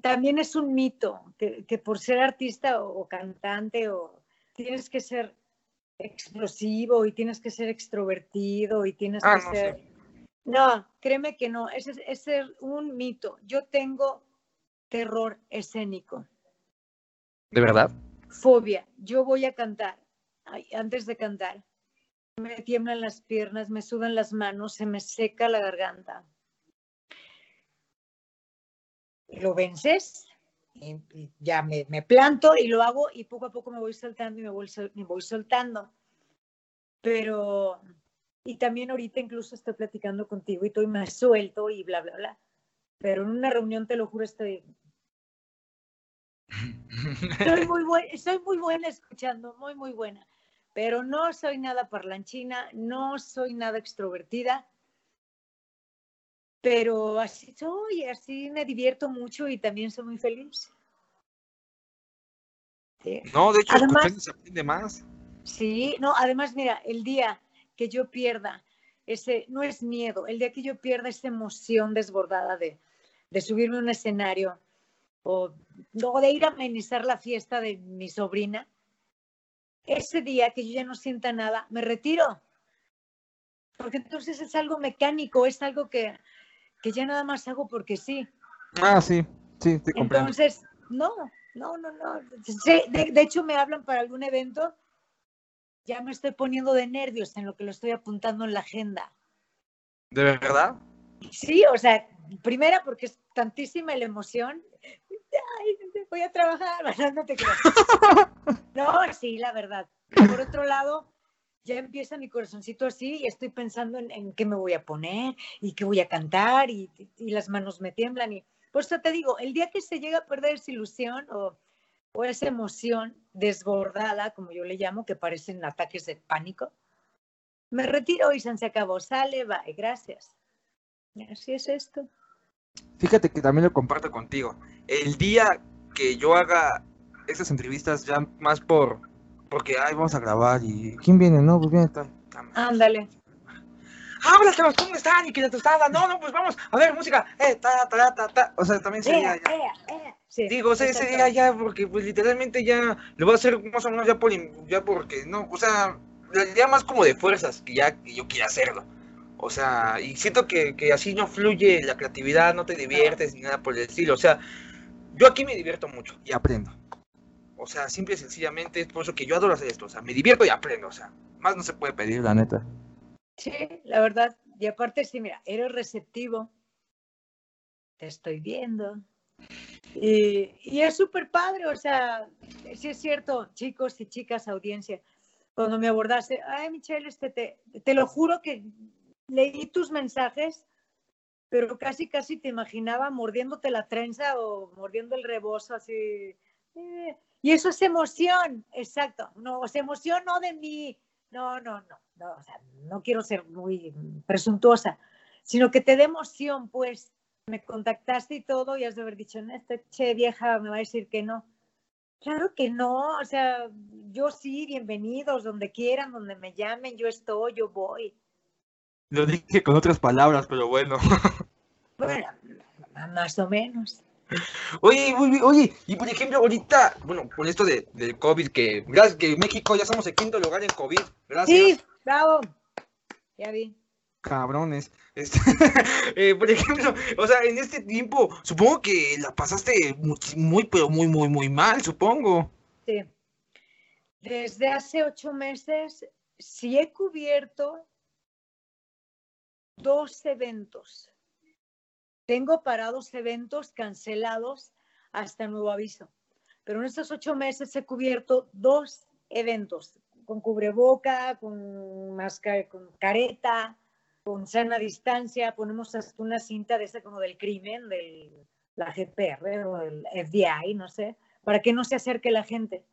también es un mito, que, por ser artista o, cantante o tienes que ser explosivo y tienes que ser extrovertido y tienes ah, que ser... No, créeme que no, es, es un mito. Yo tengo terror escénico. ¿De verdad? Fobia. Yo voy a cantar, antes de cantar, me tiemblan las piernas, me sudan las manos, se me seca la garganta. Lo vences, y ya me, planto y lo hago y poco a poco me voy soltando y me voy, me voy soltando. Pero, y también ahorita incluso estoy platicando contigo y estoy más suelto y bla, bla, bla. Pero en una reunión, te lo juro, estoy Soy muy, soy muy buena escuchando, muy, muy buena. Pero no soy nada parlanchina, no soy nada extrovertida. Pero así soy, así me divierto mucho y también soy muy feliz. No, de hecho, además, se aprende más. Sí, no, además, mira, el día que yo pierda ese, no es miedo, el día que yo pierda esa emoción desbordada de, de subirme a un escenario o, o de ir a amenizar la fiesta de mi sobrina, ese día que yo ya no sienta nada, me retiro. Porque entonces es algo mecánico, es algo que, que ya nada más hago porque sí. Ah, sí, sí, te comprendo. Entonces, no, no, no, no. De, de, hecho, me hablan para algún evento, ya me estoy poniendo de nervios en lo que lo estoy apuntando en la agenda. ¿De verdad? Sí, o sea, primera porque es tantísima la emoción. Ay, voy a trabajar, no te creo. No, sí, la verdad. Por otro lado, ya empieza mi corazoncito así y estoy pensando en, qué me voy a poner y qué voy a cantar y, y, las manos me tiemblan. Y por eso te digo, el día que se llega a perder esa ilusión o, o esa emoción desbordada, como yo le llamo, que parecen ataques de pánico, me retiro y se acabó. Sale, bye, gracias. Así es esto. Fíjate que también lo comparto contigo. El día que yo haga esas entrevistas ya más por porque ay vamos a grabar y quién viene no pues viene está, ándale. Habla Sebas cómo están y que la tostada no no pues vamos a ver música eh ta ta ta ta. O sea también sería ya sí, digo o sea ese día ya porque pues literalmente ya le voy a hacer más o menos ya por ya porque no o sea ya más como de fuerzas que ya que yo quiera hacerlo o sea, y siento que, que, así no fluye la creatividad, no te diviertes ni nada por el estilo. O sea, yo aquí me divierto mucho y aprendo. O sea, simple y sencillamente es por eso que yo adoro hacer esto. O sea, me divierto y aprendo. O sea, más no se puede pedir, la neta. Sí, la verdad. Y aparte, sí, mira, eres receptivo. Te estoy viendo. Y, es súper padre. O sea, sí es cierto, chicos y chicas, audiencia. Cuando me abordaste, ay, Michelle, este, te, lo juro que leí tus mensajes, pero casi, casi te imaginaba mordiéndote la trenza o mordiendo el rebozo así. Eh, y eso es emoción, exacto. No, es emoción no de mí. No, no, no, no quiero ser muy presuntuosa, sino que te dé emoción, pues. Me contactaste y todo y has de haber dicho, no, esta che vieja me va a decir que no. Claro que no, o sea, yo sí, bienvenidos, donde quieran, donde me llamen, yo estoy, yo voy. Lo dije con otras palabras, pero bueno. Bueno, más o menos. Oye, oye, y por ejemplo, ahorita, bueno, con esto de, del COVID, que gracias que México ya somos el quinto lugar en COVID, gracias. Sí, bravo. Ya vi. Cabrones. Este, eh, por ejemplo, o sea, en este tiempo, supongo que la pasaste muy, muy, pero muy, muy, muy mal, supongo. Sí. Desde hace ocho meses, sí he cubierto dos eventos. Tengo parados eventos cancelados hasta nuevo aviso. Pero en estos ocho meses he cubierto dos eventos, con cubreboca, con máscara, con careta, con sana distancia. Ponemos hasta una cinta de ese como del crimen, de la GPR o el FBI, no sé, para que no se acerque la gente.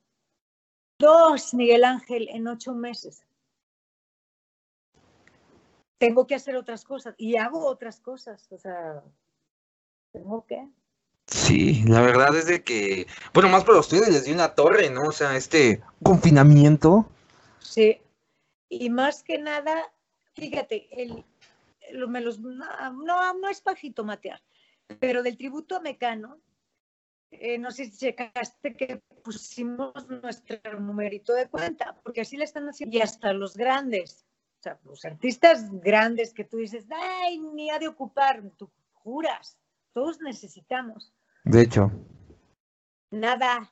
Dos, Miguel Ángel, en ocho meses tengo que hacer otras cosas y hago otras cosas, o sea, tengo que. Sí, la verdad es de que, bueno, más para ustedes les dio una torre, ¿no? O sea, este confinamiento. Sí, y más que nada, fíjate, el, me los, no, no es bajito matear, pero del tributo a Mecano, eh, no sé si checaste que pusimos nuestro numerito de cuenta, porque así le están haciendo, y hasta los grandes o sea, los artistas grandes que tú dices, ay, ni ha de ocupar, tú juras, todos necesitamos. De hecho. Nada,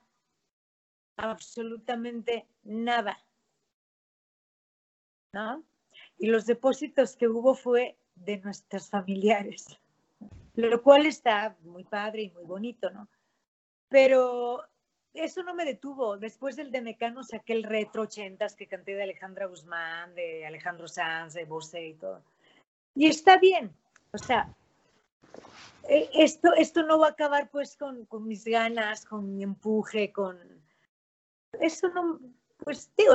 absolutamente nada. ¿No? Y los depósitos que hubo fue de nuestros familiares, lo cual está muy padre y muy bonito, ¿no? Pero eso no me detuvo. Después del de Mecano saqué el retro ochentas que canté de Alejandra Guzmán, de Alejandro Sanz, de Bosé y todo. Y está bien. O sea, eh, esto, esto no va a acabar pues con, con mis ganas, con mi empuje, con... Eso no, pues digo,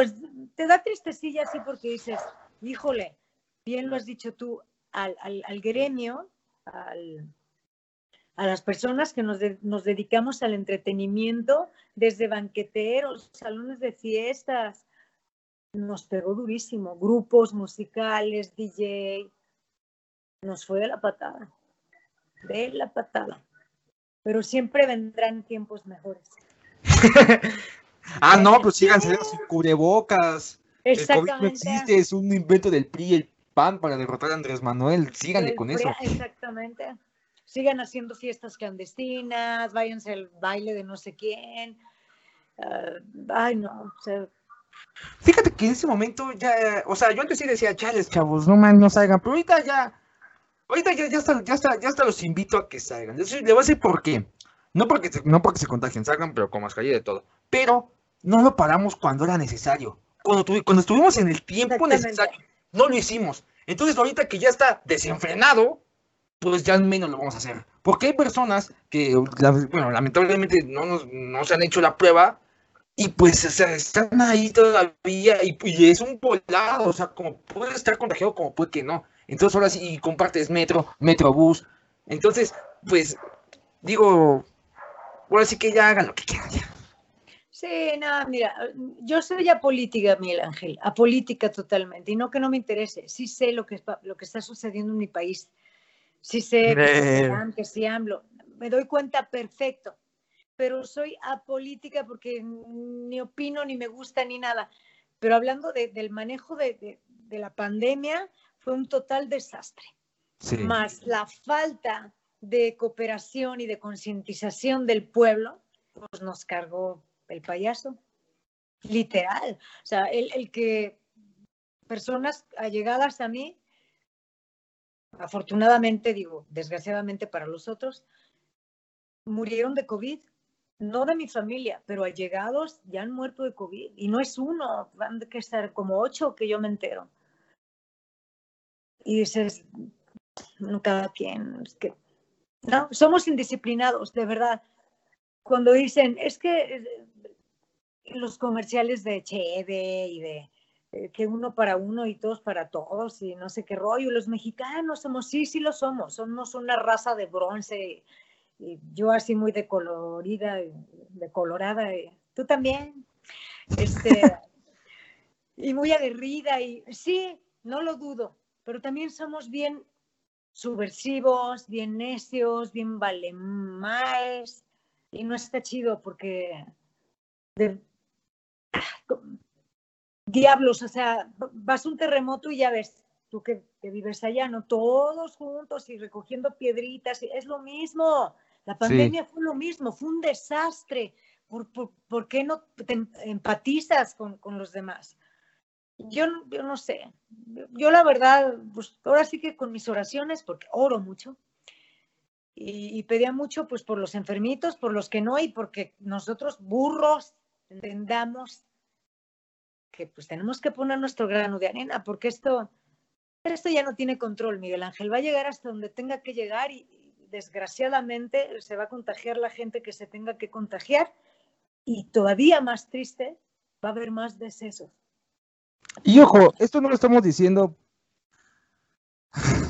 te da tristecilla así porque dices, híjole, bien lo has dicho tú, al, al, al gremio, al, a las personas que nos, nos, dedicamos al entretenimiento, desde banqueteros, salones de fiestas, nos pegó durísimo, grupos musicales, DJ, nos fue de la patada, de la patada. Pero siempre vendrán tiempos mejores. ah, no, pues sigan sin cubrebocas. Exactamente. El COVID no existe, es un invento del PRI, el PAN para derrotar a Andrés Manuel. Síganle con eso. Exactamente sigan haciendo fiestas clandestinas, váyanse al baile de no sé quién. Ah, ay, no, Fíjate que en ese momento ya, o sea, yo antes sí decía, chales, chavos, no man, no salgan, pero ahorita ya, ahorita ya, ya, está, ya, está, ya está los invito a que salgan. le voy a decir por qué. No porque, se, no porque se contagien, salgan, pero con mascarilla de todo. Pero no lo paramos cuando era necesario. Cuando, cuando estuvimos en el tiempo necesario, no lo hicimos. Entonces ahorita que ya está desenfrenado, pues ya menos lo vamos a hacer. Porque hay personas que, bueno, lamentablemente no, no se han hecho la prueba y pues están ahí todavía y, es un volado, o sea, como puede estar contagiado como puede que no. Entonces ahora sí compartes metro, metrobús. Entonces, pues, digo, ahora sí que ya hagan lo que quieran ya. Sí, nada, mira, yo soy apolítica, Miguel Ángel, apolítica totalmente, y no que no me interese, sí sé lo que, lo que está sucediendo en mi país, Sí sé que, sí hablo, me doy cuenta perfecto, pero soy apolítica porque ni opino, ni me gusta, ni nada. Pero hablando del manejo de, la pandemia, fue un total desastre. Más la falta de cooperación y de concientización del pueblo, pues nos cargó el payaso, literal. O sea, el, el que personas allegadas a mí afortunadamente, digo, desgraciadamente para los otros, murieron de COVID. No de mi familia, pero allegados ya han muerto de COVID. Y no es uno, van que estar como ocho que yo me entero. Y dices, cada quien, es no, somos indisciplinados, de verdad. Cuando dicen, es que los comerciales de Cheve y de eh, que uno para uno y todos para todos y no sé qué rollo. Los mexicanos somos, sí, sí lo somos, somos una raza de bronce. Y yo así muy decolorida, decolorada, tú también. Este, y muy aguerrida y sí, no lo dudo, pero también somos bien subversivos, bien necios, bien valemais y no está chido porque diablos, o sea, vas a un terremoto y ya ves, tú que, vives allá, ¿no? Todos juntos y recogiendo piedritas, es lo mismo. La pandemia fue lo mismo, fue un desastre. ¿Por, por, qué no te em, empatizas con, con, los demás? Yo, yo no sé. Yo la verdad, pues ahora sí que con mis oraciones, porque oro mucho, y, y, pedía mucho pues por los enfermitos, por los que no, y porque nosotros burros entendamos pues tenemos que poner nuestro grano de arena, porque esto, esto ya no tiene control, Miguel Ángel. Va a llegar hasta donde tenga que llegar y, desgraciadamente se va a contagiar la gente que se tenga que contagiar y todavía más triste, va a haber más decesos. Y ojo, esto no lo estamos diciendo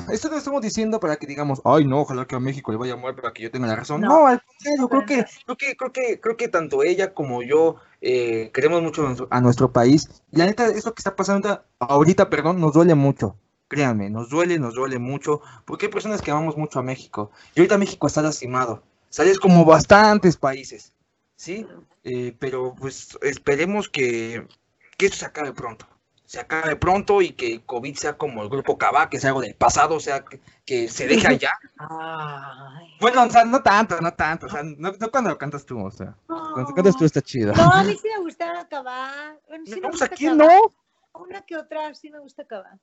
esto no estamos diciendo para que digamos, ay no, ojalá que a México le vaya mal para que yo tenga la razón. No, al contrario, creo que, creo que, creo que, creo que tanto ella como yo eh, queremos mucho a nuestro país. Y la neta, esto que está pasando ahorita, perdón, nos duele mucho. Créanme, nos duele, nos duele mucho, porque hay personas que amamos mucho a México. Y ahorita México está lastimado. Sales como bastantes países, ¿sí? Eh, pero pues esperemos que, que esto se acabe pronto se acabe pronto y que COVID sea como el grupo Cabá, que sea algo del pasado, o sea, que, se deje allá. Bueno, o sea, no tanto, no tanto, o sea, no, cuando lo cantas tú, o sea, cuando lo cantas tú está chido. No, a mí sí me gusta Cabá. Bueno, sí pues aquí no. Una que otra sí me gusta Cabá.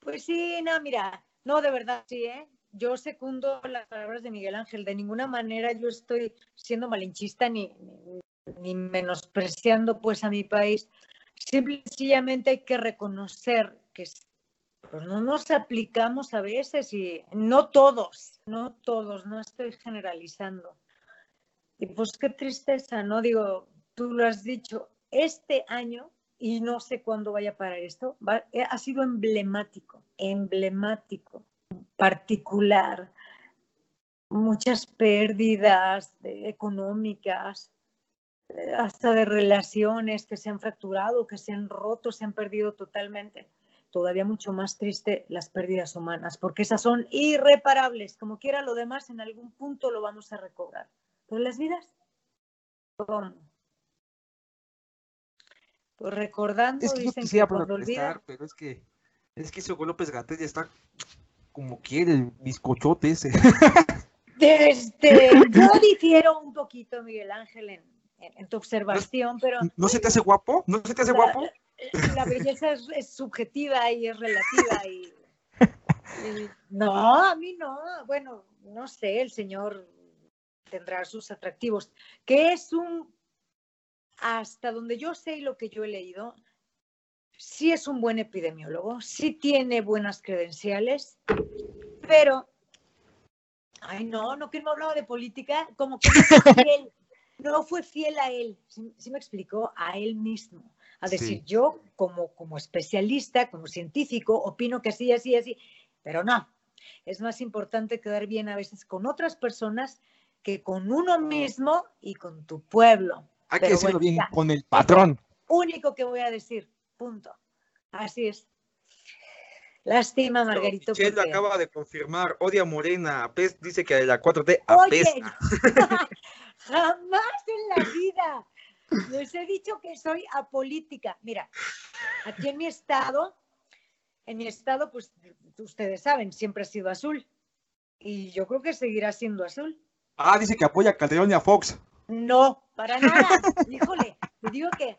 Pues sí, no, mira, no, de verdad, sí, ¿eh? Yo secundo las palabras de Miguel Ángel. De ninguna manera yo estoy siendo malinchista ni, ni menospreciando pues a mi país Simplemente hay que reconocer que pues no nos aplicamos a veces y no todos, no todos, no estoy generalizando. Y pues qué tristeza, ¿no? Digo, tú lo has dicho, este año, y no sé cuándo vaya a parar esto, eh, ha sido emblemático, emblemático, particular, muchas pérdidas económicas, hasta de relaciones que se han fracturado, que se han roto, se han perdido totalmente. Todavía mucho más triste las pérdidas humanas, porque esas son irreparables. Como quiera lo demás, en algún punto lo vamos a recobrar. Pero las vidas, ¿cómo? Pues recordando, es que dicen quisiera que cuando olvida... pero es que es que ese López Gatel ya está como quiere el bizcochote ese. Este, yo difiero un poquito, Miguel Ángel, en, tu observación, pero... ¿No se te hace guapo? ¿No se te hace guapo? La belleza es, subjetiva y es relativa y, No, a mí no. Bueno, no sé, el señor tendrá sus atractivos. Que es un... Hasta donde yo sé y lo que yo he leído, sí es un buen epidemiólogo, sí tiene buenas credenciales, pero Ay, no, no que no hablaba de política, como que no fiel, no fue fiel a él, ¿sí, me explicó? A él mismo. A decir, yo como, como especialista, como científico, opino que así, así, así, pero no. Es más importante quedar bien a veces con otras personas que con uno mismo y con tu pueblo. Hay que decirlo bien con el patrón. Único que voy a decir, punto. Así es. Lástima, Margarito. Michelle acaba de confirmar, odia Morena, dice que la 4T apesta. jamás en la vida les he dicho que soy apolítica. Mira, aquí en mi estado, en mi estado, pues ustedes saben, siempre ha sido azul. Y yo creo que seguirá siendo azul. Ah, dice que apoya a Calderón y a Fox. No, para nada. Híjole, te digo que,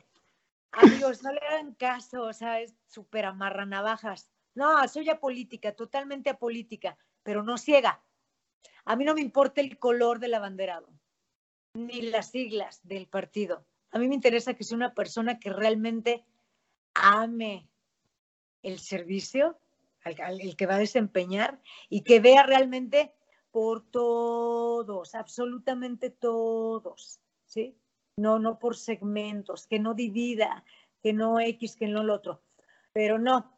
amigos, no le hagan caso, o sea, es súper amarra navajas. No, soy apolítica, totalmente apolítica, pero no ciega. A mí no me importa el color del abanderado, ni las siglas del partido. A mí me interesa que sea una persona que realmente ame el servicio, el que va a desempeñar, y que vea realmente por todos, absolutamente todos, ¿sí? No, no por segmentos, que no divida, que no X, que no lo otro. Pero no,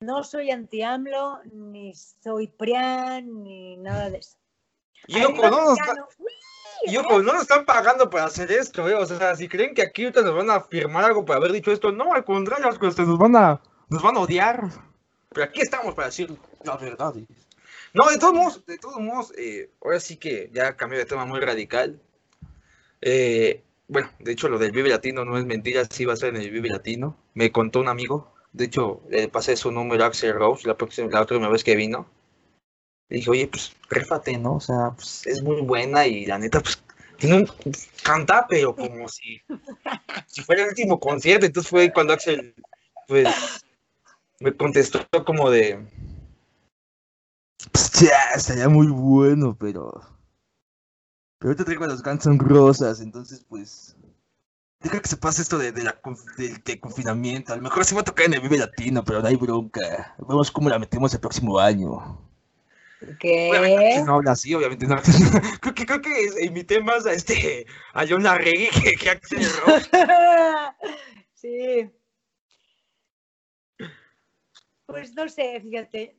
no soy anti-AMLO, ni soy PRIAN, ni nada de eso. Y ojo, no nos, no nos están pagando para hacer esto, ¿eh? O sea, si creen que aquí ahorita nos van a firmar algo por haber dicho esto, no, al contrario, nos van a, nos van a odiar. Pero aquí estamos para decir la verdad. No, de todos modos, de todos modos, eh, ahora sí que ya cambió de tema muy radical. Eh, bueno, de hecho lo del Vive Latino no es mentira, sí va a ser en el Vive Latino. Me contó un amigo de hecho, le pasé su número a Axel Rose la, próxima, la última vez que vino. Le dije, oye, pues réfate, ¿no? O sea, pues es muy buena y la neta, pues tiene un, canta, pero como si, si fuera el último concierto. Entonces fue cuando Axel, pues, me contestó como de... Pues ya, estaría muy bueno, pero... Pero ahorita traigo las Guns Rosas, entonces pues... Deja que se pase esto de, la, del confinamiento. A lo mejor se va a tocar en el Vive Latino, pero no hay bronca. Vemos cómo la metemos el próximo año. ¿Qué? no habla así, obviamente no. creo que, creo que invité más a este a John Larregui que, que a Axel sí. Pues no sé, fíjate.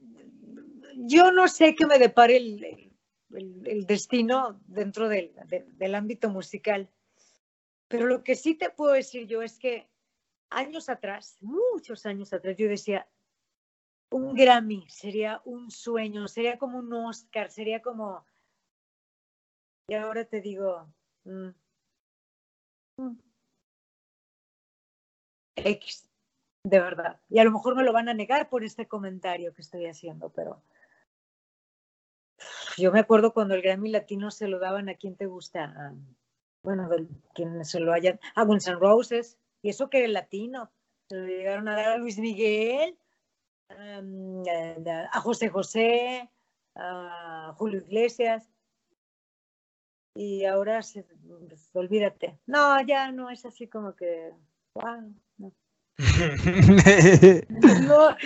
Yo no sé qué me depare el, el, destino dentro del, del ámbito musical. Pero lo que sí te puedo decir yo es que años atrás, muchos años atrás, yo decía, un Grammy sería un sueño, sería como un Oscar, sería como... Y ahora te digo, mm, mm, de verdad. Y a lo mejor me lo van a negar por este comentario que estoy haciendo, pero yo me acuerdo cuando el Grammy Latino se lo daban a quien te gusta, bueno, de se lo hayan, a Guns N' Roses, y eso que era latino, se lo llegaron a dar a Luis Miguel, em, a José José, a Julio Iglesias, y ahora se, pues, olvídate. No, ya no es así como que, wow, no.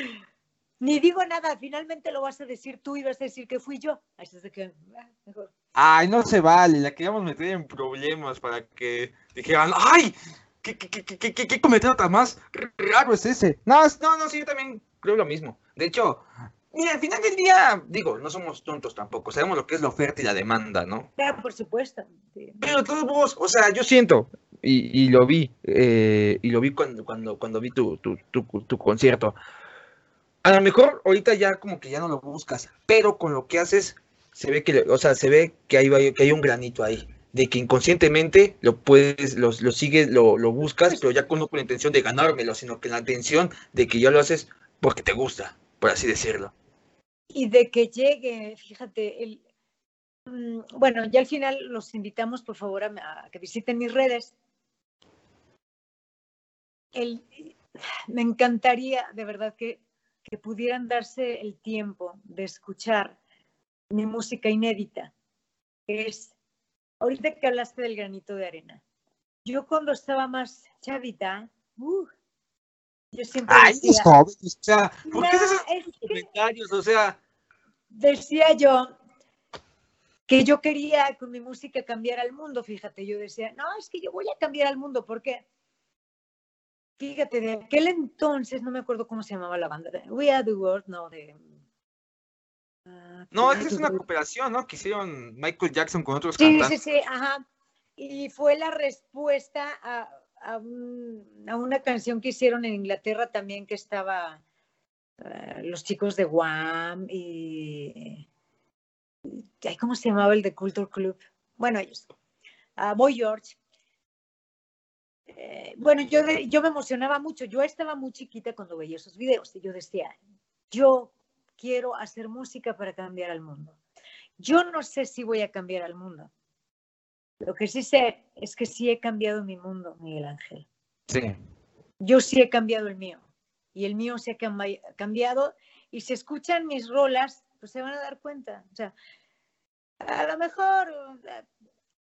ni digo nada, finalmente lo vas a decir tú y vas a decir que fui yo. Así es de que, ah, mejor. Ay, no se vale, la queríamos meter en problemas para que dijeran, ¡ay! ¿Qué, qué, qué, qué, qué, comentario tan más raro es ese? No, no, no, sí, yo también creo lo mismo. De hecho, mira, al final del día, digo, no somos tontos tampoco, sabemos lo que es la oferta y la demanda, ¿no? Claro, por supuesto. sí. Pero todos modos, o sea, yo siento, y, y lo vi, eh, y lo vi cuando, cuando, cuando vi tu, tu, tu, tu concierto. A lo mejor ahorita ya como que ya no lo buscas, pero con lo que haces, se ve que, o sea, se ve que hay, que hay un granito ahí, de que inconscientemente lo puedes, lo, lo sigues, lo, lo buscas, pero ya con, no con la intención de ganármelo, sino que la intención de que ya lo haces porque te gusta, por así decirlo. Y de que llegue, fíjate, el, mm, bueno, ya al final los invitamos, por favor, a, que visiten mis redes. El, me encantaría, de verdad, que, que pudieran darse el tiempo de escuchar mi música inédita, es, ahorita que hablaste del granito de arena, yo cuando estaba más chavita, uh, yo siempre Ay, decía, es joven, o sea, ¿por qué "No, haces esos es que comentarios? O sea, decía yo que yo quería con mi música cambiar al mundo, fíjate, yo decía, no, es que yo voy a cambiar al mundo, porque, fíjate, de aquel entonces, no me acuerdo cómo se llamaba la banda, de We Are the World, no, de... ah, no, Are es una cooperación, ¿no? Que hicieron Michael Jackson con otros Sí, sí, cantantes. sí, ajá. Y fue la respuesta a, a un- a una canción que hicieron en Inglaterra también que estaba eh, los chicos de Wham y, y- ¿cómo se llamaba el de Culture Club? Bueno, ellos. ah, Boy George. Eh, bueno, yo, yo me emocionaba mucho. Yo estaba muy chiquita cuando veía esos videos y yo decía, yo quiero hacer música para cambiar al mundo. Yo no sé si voy a cambiar al mundo. Lo que sí sé es que sí he cambiado mi mundo, Miguel Ángel. Sí. Yo sí he cambiado el mío. Y el mío se ha cambiado. Y si escuchan mis rolas, pues se van a dar cuenta. O sea, a lo mejor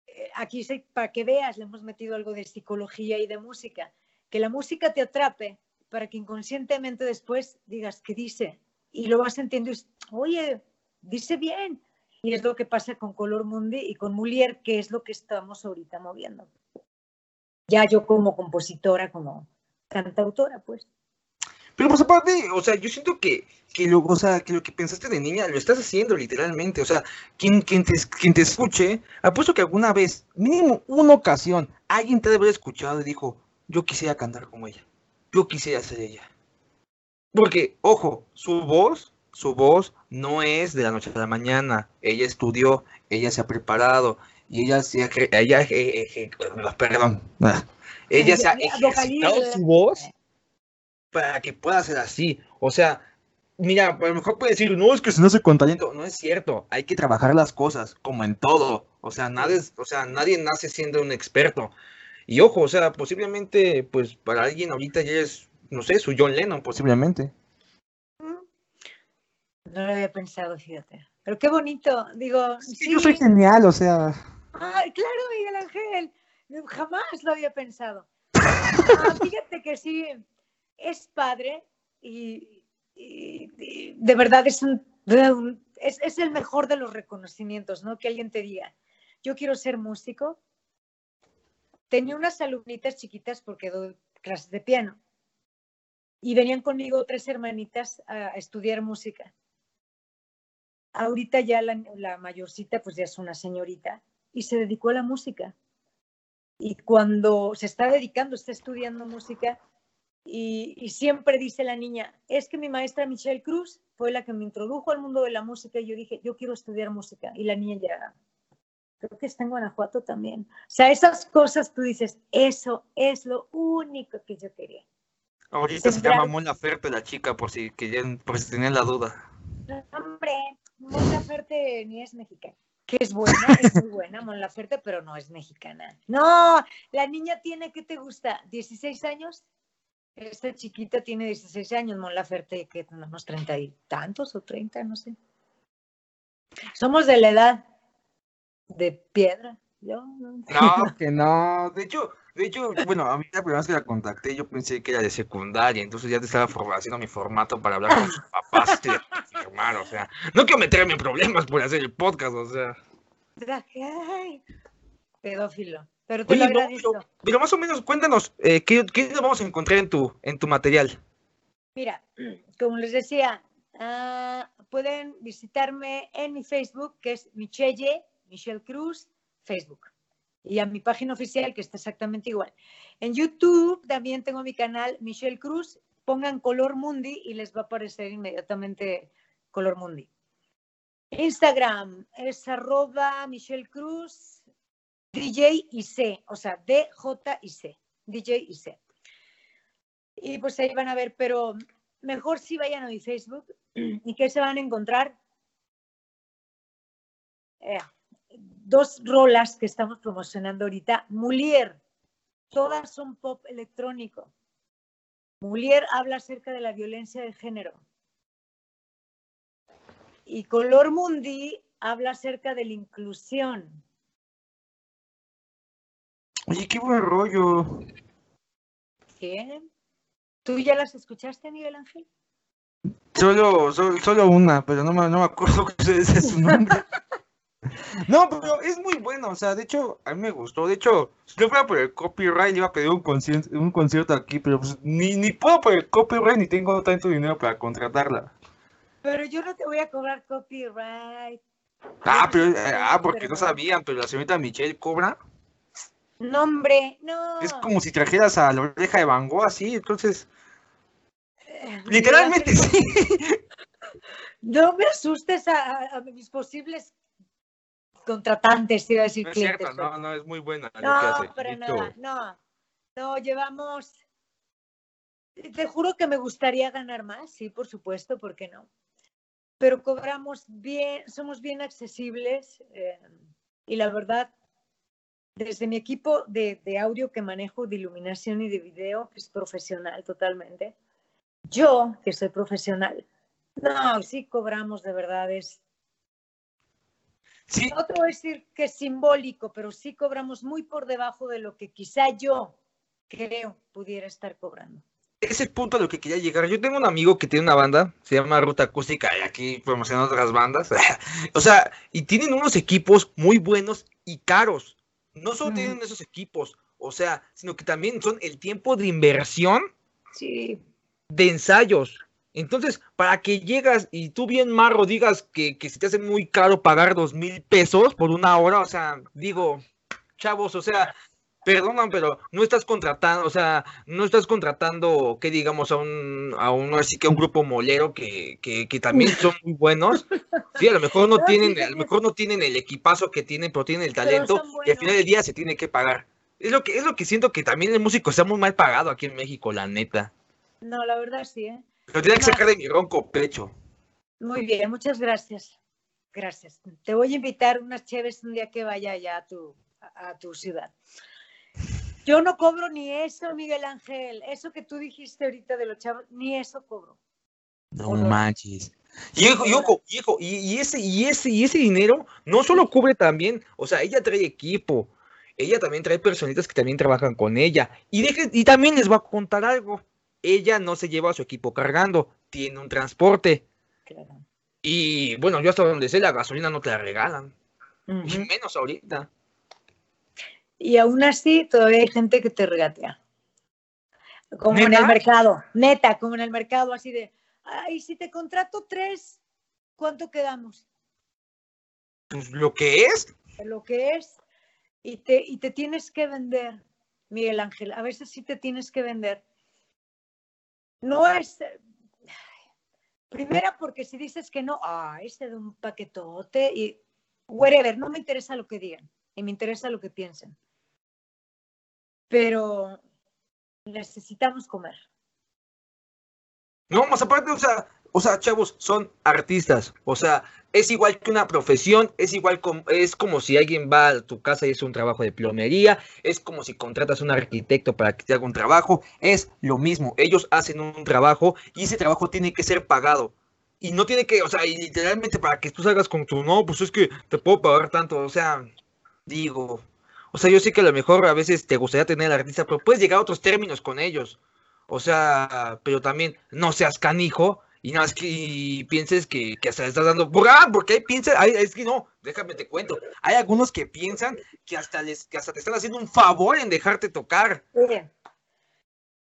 eh, aquí para que veas, le hemos metido algo de psicología y de música. Que la música te atrape para que inconscientemente después digas, ¿qué dice? Y lo vas entendiendo oye, dice bien. Y es lo que pasa con Color Mundi y con Mulier, que es lo que estamos ahorita moviendo. Ya yo como compositora, como cantautora, pues. Pero pues aparte, o sea, yo siento que, que lo, que lo que pensaste de niña lo estás haciendo literalmente. O sea, quien, quien, te, quien te escuche, apuesto que alguna vez, mínimo una ocasión, alguien te debe haber escuchado y dijo, yo quisiera cantar como ella. Yo quisiera ser ella. Porque, ojo, su voz, su voz no es de la noche a la mañana. Ella estudió, ella se ha preparado, y ella se ha, ella, eh, eh, perdón, ah, ella se ha ejercitado su voz para que pueda ser así. O sea, mira, a lo mejor puede decir, no, es que se nace con talento. No es cierto, hay que trabajar las cosas, como en todo. O sea, nadie, o sea, nadie nace siendo un experto. Y ojo, o sea, posiblemente, pues para alguien ahorita ya es, no sé, su John Lennon, posiblemente. No lo había pensado, fíjate. Pero qué bonito. Digo, sí. yo soy genial, o sea. Ay, claro, Miguel Ángel. Jamás lo había pensado. Ah, fíjate que sí, es padre y, y- y de verdad es, un, un- es, es el mejor de los reconocimientos, ¿no? Que alguien te diga, yo quiero ser músico. Tenía unas alumnitas chiquitas porque doy clases de piano y venían conmigo tres hermanitas a estudiar música. Ahorita ya la, la mayorcita pues ya es una señorita y se dedicó a la música. Y cuando se está dedicando, está estudiando música y, y siempre dice la niña, es que mi maestra Michelle Cruz fue la que me introdujo al mundo de la música y yo dije, yo quiero estudiar música. Y la niña ya, creo que está en Guanajuato también. O sea, esas cosas tú dices, eso es lo único que yo quería. Ahorita se llama Mon Laferte la chica, por si, que ya- por si tenían la duda. No, Hombre, Mon Laferte ni es mexicana. Que es buena, es muy buena Mon Laferte, pero no es mexicana. No, la niña tiene, ¿qué te gusta? ¿16 años? Esta chiquita tiene 16 años, Mon Laferte, que unos 30 y tantos o 30, no sé. Somos de la edad de piedra. Yo no. No, que no. De hecho, de hecho, bueno, a mí la primera vez que la contacté, yo pensé que era de secundaria, entonces ya te estaba haciendo mi formato para hablar con sus papás y firmar, o sea, no quiero meterme en problemas por hacer el podcast, o sea. Ay, pedófilo. Pero te Oye, lo no, agradezco. pero, pero más o menos cuéntanos, eh, ¿qué, ¿qué nos vamos a encontrar en tu, en tu material? Mira, como les decía, ah, pueden visitarme en mi Facebook, que es Michelle, Michelle Cruz, Facebook. Y a mi página oficial, que está exactamente igual. En YouTube también tengo mi canal Michelle Cruz. Pongan Color Mundi y les va a aparecer inmediatamente Color Mundi. Instagram es arroba Michelle Cruz, DJ y C, o sea, DJ y C, DJ y C. Y pues ahí van a ver, pero mejor si vayan a mi Facebook y que se van a encontrar Eh, dos rolas que estamos promocionando ahorita. Mulier, todas son pop electrónico. Mulier habla acerca de la violencia de género. Y Color Mundi habla acerca de la inclusión. Oye, qué buen rollo. ¿Qué? ¿Tú ya las escuchaste, Miguel Ángel? Solo, solo, solo una, pero no me, no me acuerdo cuál es su nombre. No, pero es muy bueno, o sea, de hecho, a mí me gustó. De hecho, si no fuera por el copyright, iba a pedir un concierto, un concierto aquí, pero pues ni, ni puedo por el copyright ni tengo tanto dinero para contratarla. Pero yo no te voy a cobrar copyright. Ah, pero, eh, ah, porque no sabían, pero la señorita Michelle cobra. No, hombre, no. Es como si trajeras a la oreja de Van Gogh así, entonces, Eh, literalmente sí. No me asustes a, a- a mis posibles contratantes, iba a decir No es clientes. cierto, no, no, es muy buena lo que No, hace. De hecho, nada, no. No, llevamos. Te juro que me gustaría ganar más, sí, por supuesto, ¿por qué no? Pero cobramos bien, somos bien accesibles eh, y la verdad, desde mi equipo de, de audio que manejo, de iluminación y de video, que es profesional totalmente, yo, que soy profesional, no, sí cobramos de verdad, es Sí, no te voy a decir que es simbólico, pero sí cobramos muy por debajo de lo que quizá yo creo pudiera estar cobrando. ese punto a lo que quería llegar. Yo tengo un amigo que tiene una banda, se llama Ruta Acústica, y aquí promocionan otras bandas. o sea, y tienen unos equipos muy buenos y caros. No solo Ujú. tienen esos equipos, o sea, sino que también son el tiempo de inversión Sí, de ensayos. Entonces, para que llegas y tú bien marro digas que, que se te hace muy caro pagar dos mil pesos por una hora, o sea, digo, chavos, o sea, perdonan, pero no estás contratando, o sea, no estás contratando, que digamos, a un, a un, así que a un grupo molero que, que, que también son muy buenos. Sí, a lo mejor no tienen, a lo mejor no tienen el equipazo que tienen, pero tienen el talento y al final del día se tiene que pagar. Es lo que, es lo que siento que también el músico está muy mal pagado aquí en México, la neta. no, la verdad sí, ¿eh? Lo tiene que sacar de mi ronco pecho. Muy bien, muchas gracias. Gracias. Te voy a invitar unas cheves un día que vaya allá a tu, a, a tu ciudad. Yo no cobro ni eso, Miguel Ángel. Eso que tú dijiste ahorita de los chavos, ni eso cobro. No manches. Y ojo, y, ojo, y, ojo, y- y ese, y, ese, y ese dinero no solo cubre también, o sea, ella trae equipo, ella también trae personitas que también trabajan con ella. Y, deje- y también les va a contar algo. Ella no se lleva a su equipo cargando, tiene un transporte. Claro. Y bueno, yo hasta donde sé, la gasolina no te la regalan. Y menos ahorita. Y aún así, todavía hay gente que te regatea. Como en el mercado, neta, como en el mercado, así de, ay, si te contrato tres, ¿cuánto quedamos? Pues lo que es. Lo que es, y te, y te tienes que vender, Miguel Ángel, a veces sí te tienes que vender. No es, eh, primera porque si dices que no, ah, este de un paquetote y whatever, no me interesa lo que digan, y me interesa lo que piensen. Pero necesitamos comer. No, más aparte, o sea, o sea, chavos, son artistas. O sea, es igual que una profesión, es igual como, es como si alguien va a tu casa y hace un trabajo de plomería, es como si contratas a un arquitecto para que te haga un trabajo, es lo mismo. Ellos hacen un trabajo y ese trabajo tiene que ser pagado. Y no tiene que, o sea, y literalmente para que tú salgas con tu, no, pues es que te puedo pagar tanto, o sea, digo, O sea, yo sé que a lo mejor a veces te gustaría tener al artista, pero puedes llegar a otros términos con ellos. O sea, pero también no seas canijo y nada más que pienses que, que hasta le estás dando. ¡Ah! Porque hay piensa, hay, es que no, déjame te cuento. Hay algunos que piensan que hasta les, que hasta te están haciendo un favor en dejarte tocar.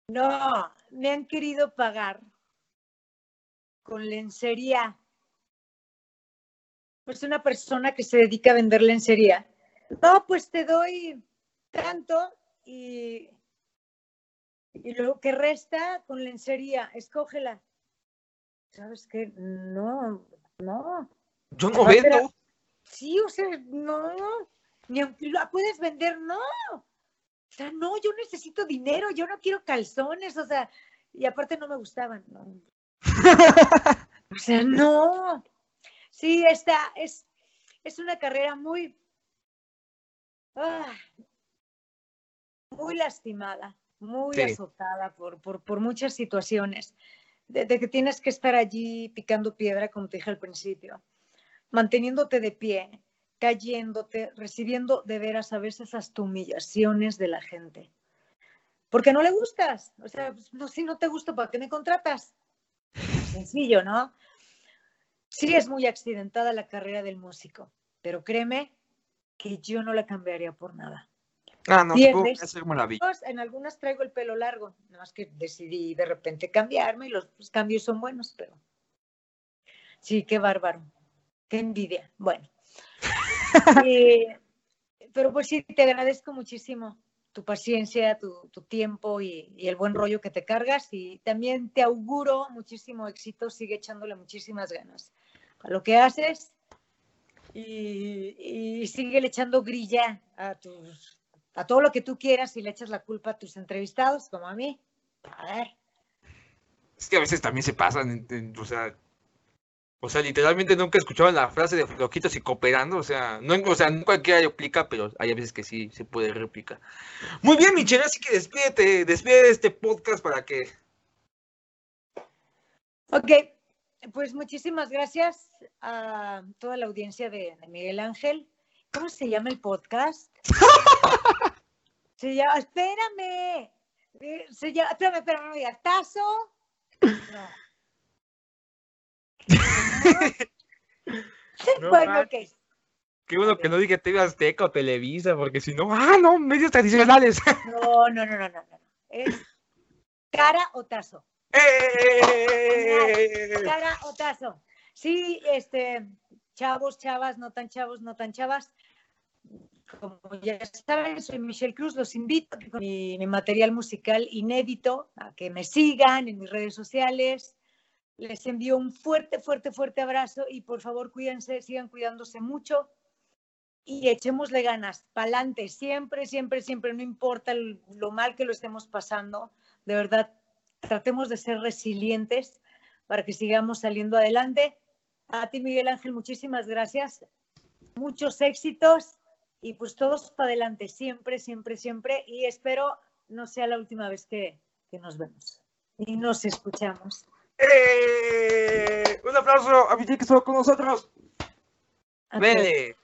No, me han querido pagar con lencería. Pues una persona que se dedica a vender lencería. No, pues te doy tanto y, y lo que resta con lencería, escógela. ¿Sabes qué? No, no. Yo no vendo. Sí, o sea, no. Ni aunque la puedes vender, no. O sea, no, yo necesito dinero, yo no quiero calzones, o sea, y aparte no me gustaban. No. o sea, no. Sí, esta es, es una carrera muy, ah, muy lastimada, muy azotada por, por, por muchas situaciones de, que tienes que estar allí picando piedra, como te dije al principio, manteniéndote de pie, cayéndote, recibiendo de veras a veces hasta humillaciones de la gente. Porque no le gustas. O sea, pues, si no te gusta, ¿para qué me contratas? Sencillo, ¿no? Sí es muy accidentada la carrera del músico, pero créeme que yo no la cambiaría por nada. Ah, no, En algunas traigo el pelo largo, nada más que decidí de repente cambiarme y los, cambios son buenos, pero sí, qué bárbaro, qué envidia. Bueno, pero pues sí, te agradezco muchísimo tu paciencia, tu, tiempo y, el buen rollo que te cargas. Y también te auguro muchísimo éxito, sigue echándole muchísimas ganas a lo que haces y, y sigue echando grilla a tus a todo lo que tú quieras y le echas la culpa a tus entrevistados, como a mí. A ver. Es que a veces también se pasan, o sea, o sea, literalmente nunca escuchaban la frase de loquitos y cooperando, o sea, no, o sea, no cualquiera replica, pero hay veces que sí se puede replicar. Muy bien, Michelle, así que despídete, despide este podcast para que... Ok, pues muchísimas gracias a toda la audiencia de Miguel Ángel. ¿Cómo se llama el podcast? se llama, espérame. Se llama, espérame, espérame, ¿Tazo? No. bueno, ok. Qué bueno que no dije TV Azteca o Televisa, porque si no, ah, no, medios tradicionales. no, no, no, no, no, no. Es cara o tazo. ¡Eh! Cara o tazo. Sí, este, chavos, chavas, no tan chavos, no tan chavas. Como ya saben, soy Michelle Cruz, los invito con mi, material musical inédito a que me sigan en mis redes sociales. Les envío un fuerte, fuerte, fuerte abrazo y por favor cuídense, sigan cuidándose mucho y echémosle ganas, pa'lante, siempre, siempre, siempre, no importa lo mal que lo estemos pasando, de verdad, tratemos de ser resilientes para que sigamos saliendo adelante. A ti, Miguel Ángel, muchísimas gracias. Muchos éxitos y pues todos para adelante, siempre, siempre, siempre. Y espero no sea la última vez que, nos vemos y nos escuchamos. ¡Eh! Un aplauso a mi que estuvo con nosotros. Vele.